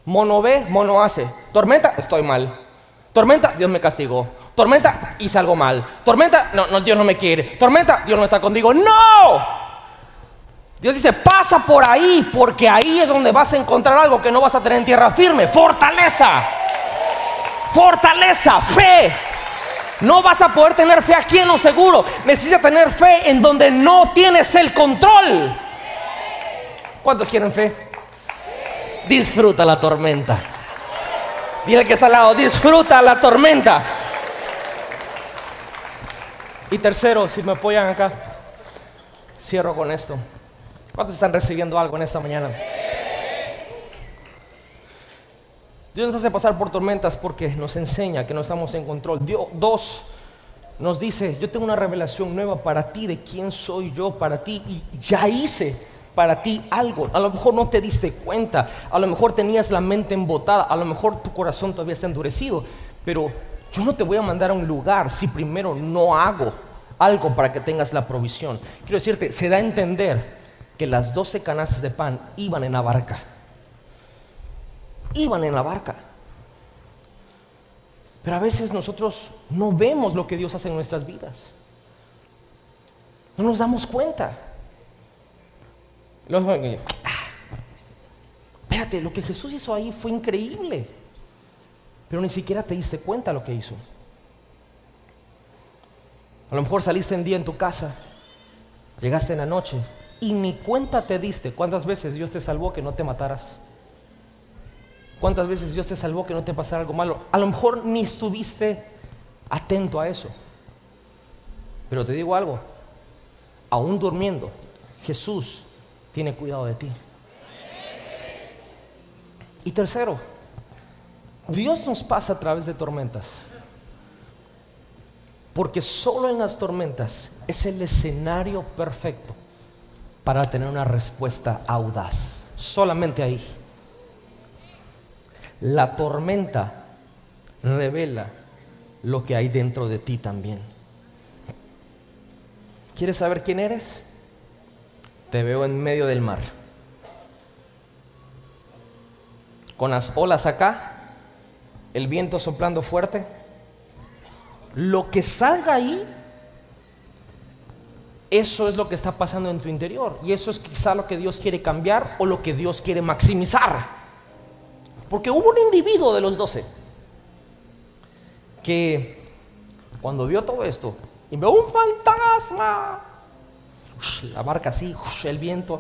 Mono ve, mono hace. Tormenta, estoy mal. Tormenta, Dios me castigó. Tormenta, hice algo mal. Tormenta, no, no, Dios no me quiere. Tormenta, Dios no está contigo. ¡No! Dios dice, pasa por ahí, porque ahí es donde vas a encontrar algo que no vas a tener en tierra firme. Fortaleza. Fortaleza, fe. No vas a poder tener fe aquí en lo seguro. Necesitas tener fe en donde no tienes el control. ¿Cuántos quieren fe? disfruta la tormenta. Dile que está al lado, disfruta la tormenta. Y tercero, si me apoyan acá, cierro con esto. ¿Cuántos están recibiendo algo en esta mañana? Dios nos hace pasar por tormentas porque nos enseña que no estamos en control. Dios, dos, nos dice, yo tengo una revelación nueva para ti de quién soy yo para ti y ya hice para ti algo. A lo mejor no te diste cuenta, a lo mejor tenías la mente embotada, a lo mejor tu corazón todavía está endurecido, pero yo no te voy a mandar a un lugar si primero no hago algo para que tengas la provisión. Quiero decirte, se da a entender que las doce canastas de pan iban en la barca. Iban en la barca. Pero a veces nosotros no vemos lo que Dios hace en nuestras vidas. No nos damos cuenta. Ah, espérate, lo que Jesús hizo ahí fue increíble. Pero ni siquiera te diste cuenta lo que hizo. A lo mejor saliste en día en tu casa, llegaste en la noche y ni cuenta te diste cuántas veces Dios te salvó que no te mataras. ¿Cuántas veces Dios te salvó que no te pasara algo malo? A lo mejor ni estuviste atento a eso. Pero te digo algo, aún durmiendo, Jesús tiene cuidado de ti. Y tercero, Dios nos pasa a través de tormentas. Porque solo en las tormentas es el escenario perfecto para tener una respuesta audaz. Solamente ahí. La tormenta revela lo que hay dentro de ti también. ¿Quieres saber quién eres? te veo en medio del mar. Con las olas acá, el viento soplando fuerte. Lo que salga ahí, eso es lo que está pasando en tu interior. Y eso es quizá lo que Dios quiere cambiar o lo que Dios quiere maximizar. Porque hubo un individuo de los doce que cuando vio todo esto y vio un fantasma, la barca así, el viento.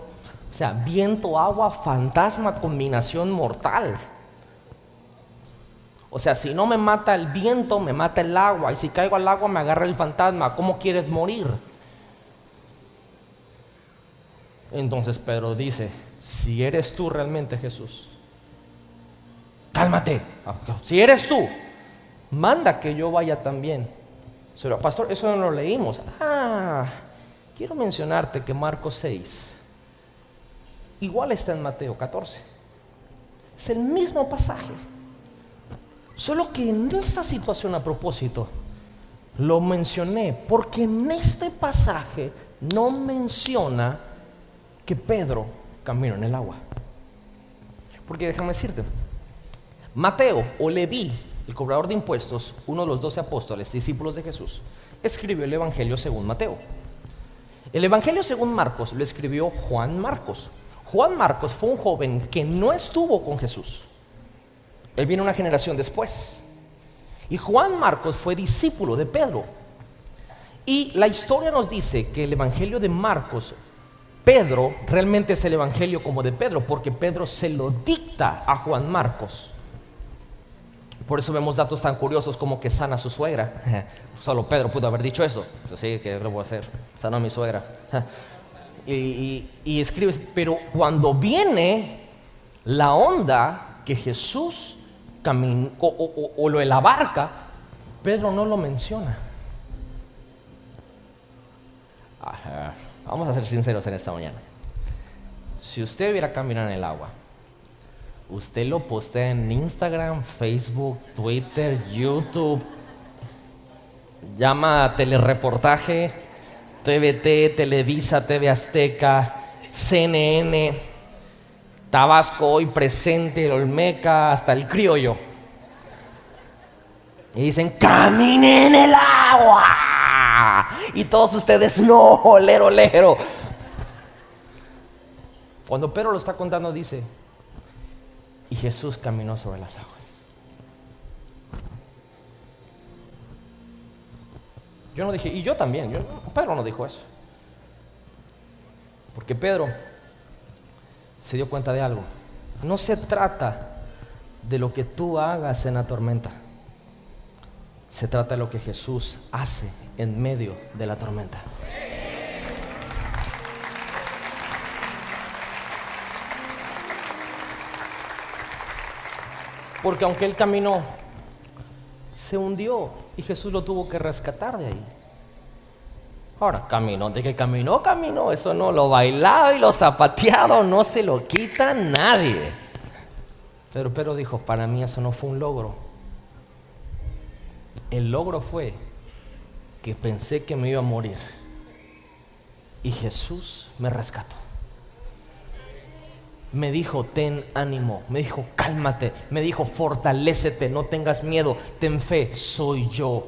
O sea, viento, agua, fantasma, combinación mortal. O sea, si no me mata el viento, me mata el agua. Y si caigo al agua, me agarra el fantasma. ¿Cómo quieres morir? Entonces Pedro dice, si eres tú realmente Jesús, cálmate. Si eres tú, manda que yo vaya también. Pero pastor, eso no lo leímos. Ah, Quiero mencionarte que Marcos 6 igual está en Mateo 14. Es el mismo pasaje. Solo que en esta situación a propósito lo mencioné porque en este pasaje no menciona que Pedro caminó en el agua. Porque déjame decirte, Mateo o Leví, el cobrador de impuestos, uno de los doce apóstoles, discípulos de Jesús, escribió el Evangelio según Mateo. El Evangelio según Marcos lo escribió Juan Marcos. Juan Marcos fue un joven que no estuvo con Jesús. Él viene una generación después. Y Juan Marcos fue discípulo de Pedro. Y la historia nos dice que el Evangelio de Marcos, Pedro, realmente es el Evangelio como de Pedro, porque Pedro se lo dicta a Juan Marcos. Por eso vemos datos tan curiosos como que sana a su suegra. Solo Pedro pudo haber dicho eso. Así que lo voy a hacer. Sanó a mi suegra. Y, y escribe, pero cuando viene la onda que Jesús caminó o, lo la barca, Pedro no lo menciona. Vamos a ser sinceros en esta mañana. Si usted hubiera caminado en el agua, usted lo postea en Instagram, Facebook, Twitter, YouTube, llama a telereportaje, TVT, Televisa, TV Azteca, CNN, Tabasco hoy presente, el Olmeca, hasta el criollo. Y dicen, camine en el agua. Y todos ustedes, no, lero, lero. Cuando Pedro lo está contando, dice, y Jesús caminó sobre las aguas. Yo no dije, y yo también, yo, Pedro no dijo eso. Porque Pedro se dio cuenta de algo. No se trata de lo que tú hagas en la tormenta. Se trata de lo que Jesús hace en medio de la tormenta. Porque aunque él caminó, se hundió y Jesús lo tuvo que rescatar de ahí. Ahora, caminó, de que caminó, caminó, eso no lo bailado y lo zapateado no se lo quita nadie. Pero pero dijo, para mí eso no fue un logro. El logro fue que pensé que me iba a morir. Y Jesús me rescató me dijo, ten ánimo, me dijo, cálmate, me dijo, fortalécete, no tengas miedo, ten fe, soy yo,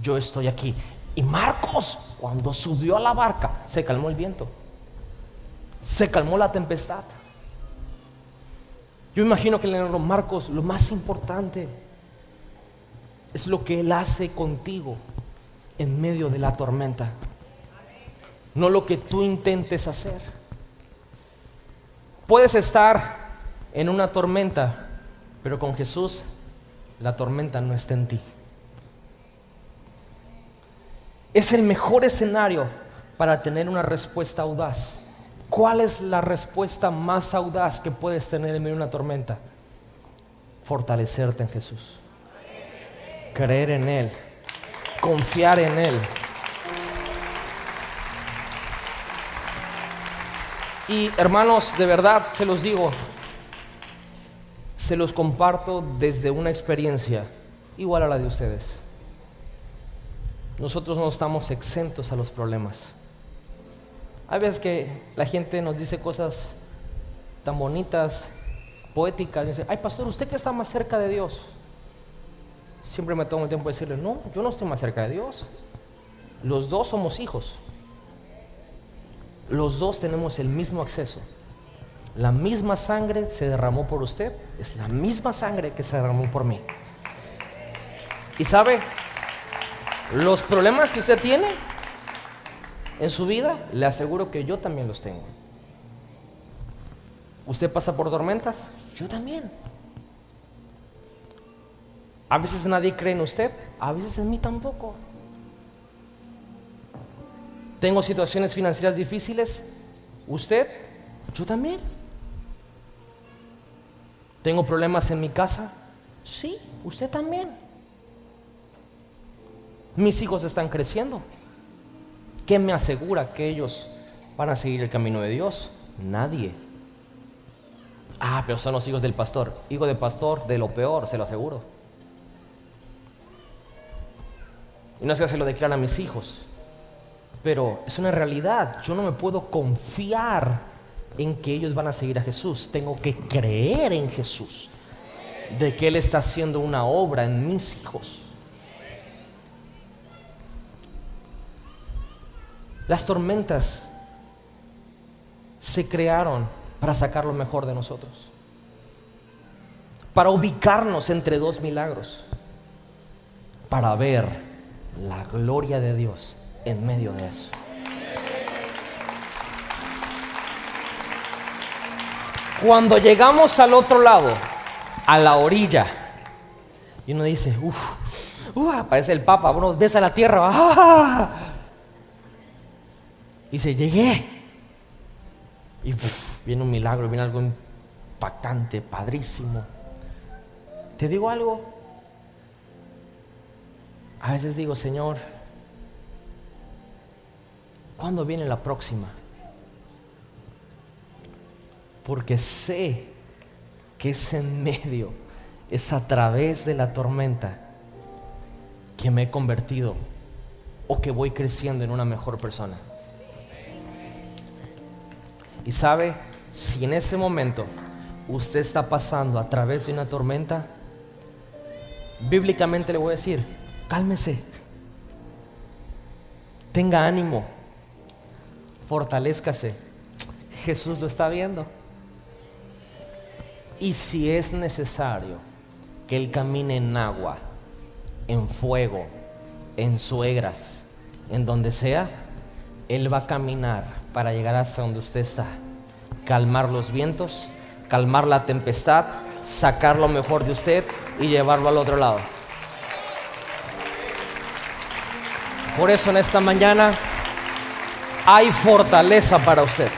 yo estoy aquí. Y Marcos, cuando subió a la barca, se calmó el viento, se calmó la tempestad. Yo imagino que el Marcos, lo más importante es lo que Él hace contigo en medio de la tormenta, no lo que tú intentes hacer. Puedes estar en una tormenta, pero con Jesús la tormenta no está en ti. Es el mejor escenario para tener una respuesta audaz. ¿Cuál es la respuesta más audaz que puedes tener en medio de una tormenta? Fortalecerte en Jesús. Creer en Él. Confiar en Él. Y hermanos, de verdad se los digo, se los comparto desde una experiencia igual a la de ustedes. Nosotros no estamos exentos a los problemas. Hay veces que la gente nos dice cosas tan bonitas, poéticas, y dice, ay pastor, usted que está más cerca de Dios. Siempre me tomo el tiempo de decirle, no, yo no estoy más cerca de Dios. Los dos somos hijos los dos tenemos el mismo acceso. La misma sangre se derramó por usted, es la misma sangre que se derramó por mí. Y sabe, los problemas que usted tiene en su vida, le aseguro que yo también los tengo. ¿Usted pasa por tormentas? Yo también. A veces nadie cree en usted, a veces en mí tampoco. Tengo situaciones financieras difíciles. ¿Usted? Yo también. ¿Tengo problemas en mi casa? Sí, usted también. Mis hijos están creciendo. ¿Qué me asegura que ellos van a seguir el camino de Dios? Nadie. Ah, pero son los hijos del pastor. Hijo de pastor, de lo peor, se lo aseguro. Y no es que se lo declara a mis hijos pero es una realidad. Yo no me puedo confiar en que ellos van a seguir a Jesús. Tengo que creer en Jesús. De que Él está haciendo una obra en mis hijos. Las tormentas se crearon para sacar lo mejor de nosotros. para ubicarnos entre dos milagros, para ver la gloria de Dios en medio de eso. Cuando llegamos al otro lado, a la orilla, y uno dice, uff, uh, aparece el Papa, uno besa la tierra, ¡ah! y dice, llegué. Y viene un milagro, viene algo impactante, padrísimo. Te digo algo. A veces digo, Señor, ¿cuándo viene la próxima? Porque sé que es en medio, es a través de la tormenta que me he convertido o que voy creciendo en una mejor persona. Y sabe, si en ese momento usted está pasando a través de una tormenta, bíblicamente le voy a decir, cálmese, tenga ánimo, fortalezcase. Jesús lo está viendo. Y si es necesario que Él camine en agua, en fuego, en suegras, en donde sea, Él va a caminar para llegar hasta donde usted está. Calmar los vientos, calmar la tempestad, sacar lo mejor de usted y llevarlo al otro lado. Por eso en esta mañana hay fortaleza para usted.